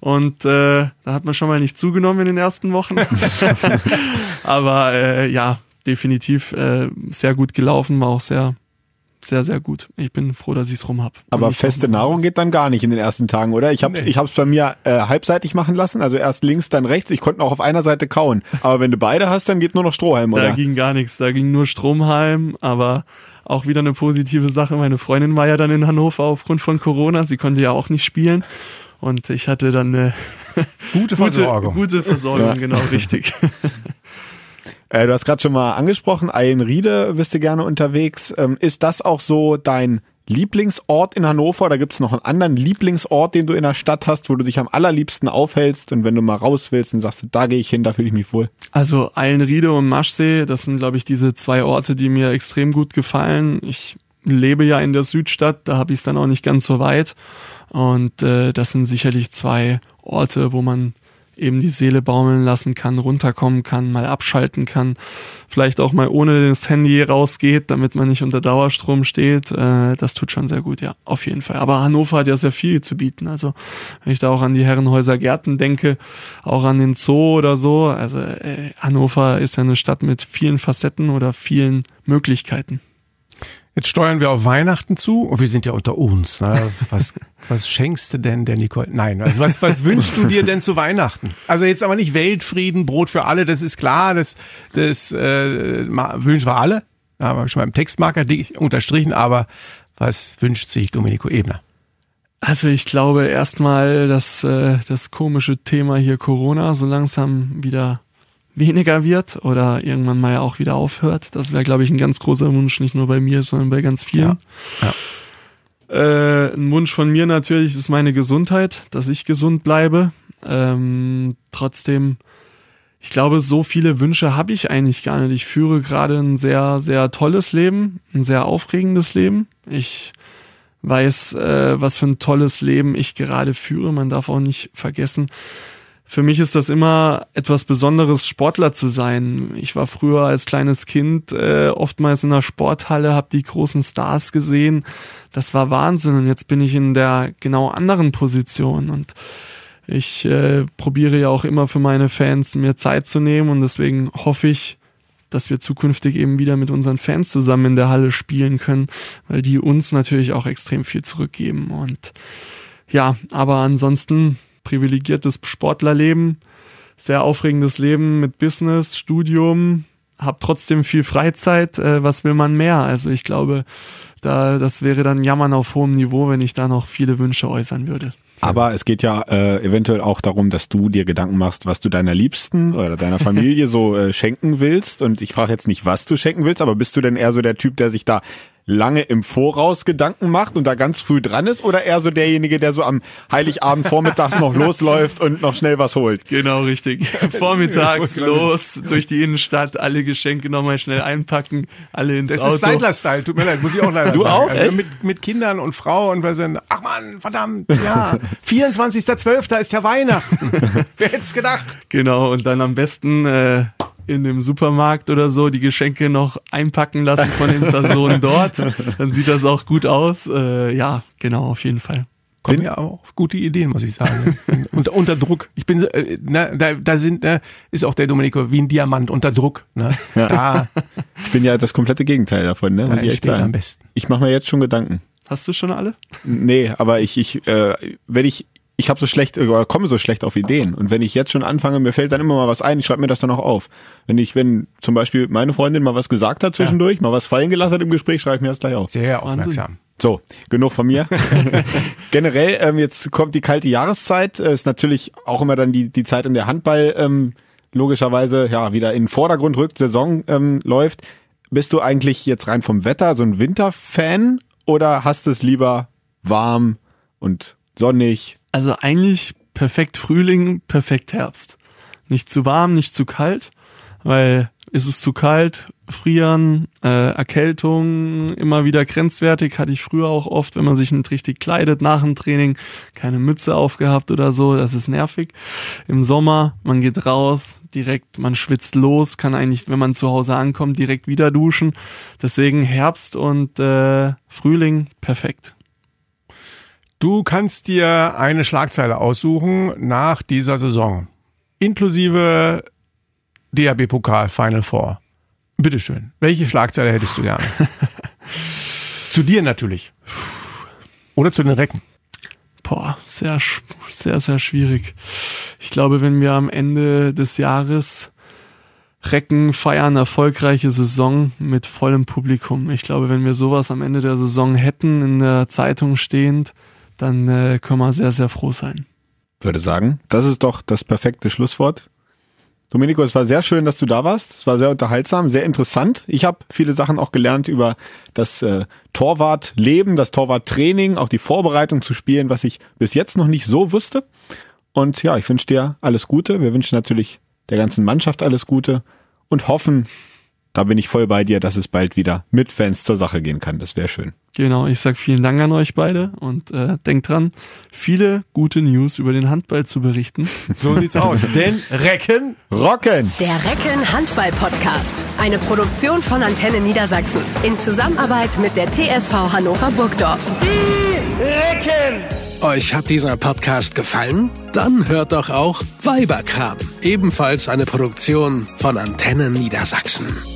Und äh, da hat man schon mal nicht zugenommen in den ersten Wochen. Aber äh, ja, definitiv äh, sehr gut gelaufen, war auch sehr, sehr, sehr gut. Ich bin froh, dass ich es rum habe. Aber feste Nahrung geht dann gar nicht in den ersten Tagen, oder? Ich habe Nee. ich hab's bei mir äh, halbseitig machen lassen, also erst links, dann rechts. Ich konnte auch auf einer Seite kauen. Aber wenn du beide hast, dann geht nur noch Strohhalm, Da oder? ging gar nichts, da ging nur Stromhalm, aber auch wieder eine positive Sache. Meine Freundin war ja dann in Hannover aufgrund von Corona, sie konnte ja auch nicht spielen. Und ich hatte dann eine Gute gute, Versorgung. gute Versorgung, Ja. genau, richtig. Äh, du hast gerade schon mal angesprochen, Eilenriede bist du gerne unterwegs. Ähm, ist das auch so dein Lieblingsort in Hannover oder gibt es noch einen anderen Lieblingsort, den du in der Stadt hast, wo du dich am allerliebsten aufhältst und wenn du mal raus willst, dann sagst da gehe ich hin, da fühle ich mich wohl. Also Eilenriede und Maschsee, das sind, glaube ich, diese zwei Orte, die mir extrem gut gefallen. Ich lebe ja in der Südstadt, da habe ich es dann auch nicht ganz so weit. Und äh, das sind sicherlich zwei Orte, wo man eben die Seele baumeln lassen kann, runterkommen kann, mal abschalten kann, vielleicht auch mal ohne das Handy rausgeht, damit man nicht unter Dauerstrom steht. Äh, das tut schon sehr gut, ja, auf jeden Fall. Aber Hannover hat ja sehr viel zu bieten. Also wenn ich da auch an die Herrenhäuser Gärten denke, auch an den Zoo oder so, also äh, Hannover ist ja eine Stadt mit vielen Facetten oder vielen Möglichkeiten. Jetzt steuern wir auf Weihnachten zu und wir sind ja unter uns. Ne? Was, was schenkst du denn der Nicole? Nein, also was, was wünschst du dir denn zu Weihnachten? Also jetzt aber nicht Weltfrieden, Brot für alle, das ist klar, das, das äh, wünschen wir alle. Da haben wir schon beim Textmarker unterstrichen, aber was wünscht sich Domenico Ebner? Also ich glaube erstmal, dass äh, das komische Thema hier Corona so langsam wieder weniger wird oder irgendwann mal auch wieder aufhört. Das wäre, glaube ich, ein ganz großer Wunsch, nicht nur bei mir, sondern bei ganz vielen. Ja. ja. Äh, ein Wunsch von mir natürlich ist meine Gesundheit, dass ich gesund bleibe. Ähm, trotzdem, ich glaube, so viele Wünsche habe ich eigentlich gar nicht. Ich führe gerade ein sehr, sehr tolles Leben, ein sehr aufregendes Leben. Ich weiß, äh, was für ein tolles Leben ich gerade führe. Man darf auch nicht vergessen, für mich ist das immer etwas Besonderes, Sportler zu sein. Ich war früher als kleines Kind äh, oftmals in der Sporthalle, habe die großen Stars gesehen. Das war Wahnsinn und jetzt bin ich in der genau anderen Position und ich äh, probiere ja auch immer für meine Fans mir Zeit zu nehmen und deswegen hoffe ich, dass wir zukünftig eben wieder mit unseren Fans zusammen in der Halle spielen können, weil die uns natürlich auch extrem viel zurückgeben und ja, aber ansonsten privilegiertes Sportlerleben, sehr aufregendes Leben mit Business, Studium, hab trotzdem viel Freizeit. Äh, was will man mehr? Also ich glaube, da, das wäre dann Jammern auf hohem Niveau, wenn ich da noch viele Wünsche äußern würde. Aber es geht ja äh, eventuell auch darum, dass du dir Gedanken machst, was du deiner Liebsten oder deiner Familie so äh, schenken willst. Und ich frage jetzt nicht, was du schenken willst, aber bist du denn eher so der Typ, der sich da lange im Voraus Gedanken macht und da ganz früh dran ist oder eher so derjenige, der so am Heiligabend vormittags noch losläuft und noch schnell was holt? Genau, richtig. Vormittags los, durch die Innenstadt, alle Geschenke nochmal schnell einpacken, alle ins das Auto. Das ist Seidler-Style, tut mir leid, muss ich auch leider du sagen. auch? Also mit, mit Kindern und Frau und wir sind, ach man, verdammt, ja, 24.12. ist ja Weihnachten. Wer hätte es gedacht? Genau, und dann am besten äh, in dem Supermarkt oder so die Geschenke noch einpacken lassen von den Personen dort. Dann sieht das auch gut aus. Äh, ja, genau, auf jeden Fall. Kommen ja auch gute Ideen, muss ich sagen. unter, unter Druck. Ich bin, äh, na, da, da sind, äh, ist auch der Domenico wie ein Diamant unter Druck. Ne? Ja. Da, ich bin ja das komplette Gegenteil davon, ne? Muss ich echt sagen. am besten. Ich mache mir jetzt schon Gedanken. Hast du schon alle? Nee, aber ich, ich, äh, wenn ich ich habe so schlecht oder komme so schlecht auf Ideen. Und wenn ich jetzt schon anfange, mir fällt dann immer mal was ein, ich schreibe mir das dann auch auf. Wenn ich, wenn zum Beispiel meine Freundin mal was gesagt hat zwischendurch, ja. mal was fallen gelassen hat im Gespräch, schreibe ich mir das gleich auf. Sehr aufmerksam. So, genug von mir. Generell, ähm, jetzt kommt die kalte Jahreszeit, äh, ist natürlich auch immer dann die, die Zeit, in der Handball ähm, logischerweise ja wieder in den Vordergrund rückt, Saison ähm, läuft. Bist du eigentlich jetzt rein vom Wetter so ein Winterfan oder hast es lieber warm und sonnig, also eigentlich perfekt Frühling, perfekt Herbst. Nicht zu warm, nicht zu kalt, weil ist es zu kalt, frieren, äh, Erkältung, immer wieder grenzwertig, hatte ich früher auch oft, wenn man sich nicht richtig kleidet nach dem Training, keine Mütze aufgehabt oder so, das ist nervig. Im Sommer, man geht raus, direkt, man schwitzt los, kann eigentlich, wenn man zu Hause ankommt, direkt wieder duschen. Deswegen Herbst und äh, Frühling perfekt. Du kannst dir eine Schlagzeile aussuchen nach dieser Saison. Inklusive DAB-Pokal Final Four. Bitteschön. Welche Schlagzeile hättest du gerne? zu dir natürlich. Oder zu den Recken. Boah, sehr, sehr, sehr schwierig. Ich glaube, wenn wir am Ende des Jahres Recken feiern, erfolgreiche Saison mit vollem Publikum. Ich glaube, wenn wir sowas am Ende der Saison hätten, in der Zeitung stehend, dann äh, können wir sehr, sehr froh sein. Würde sagen, das ist doch das perfekte Schlusswort. Domenico, es war sehr schön, dass du da warst. Es war sehr unterhaltsam, sehr interessant. Ich habe viele Sachen auch gelernt über das äh, Torwartleben, das Torwarttraining, auch die Vorbereitung zu spielen, was ich bis jetzt noch nicht so wusste. Und ja, ich wünsche dir alles Gute. Wir wünschen natürlich der ganzen Mannschaft alles Gute und hoffen, da bin ich voll bei dir, dass es bald wieder mit Fans zur Sache gehen kann. Das wäre schön. Genau, ich sag vielen Dank an euch beide und äh, denkt dran, viele gute News über den Handball zu berichten. So sieht's aus. Denn Recken Rocken! Der Recken Handball Podcast. Eine Produktion von Antenne Niedersachsen. In Zusammenarbeit mit der TSV Hannover Burgdorf. Euch hat dieser Podcast gefallen? Dann hört doch auch Weiberkram, ebenfalls eine Produktion von Antenne Niedersachsen.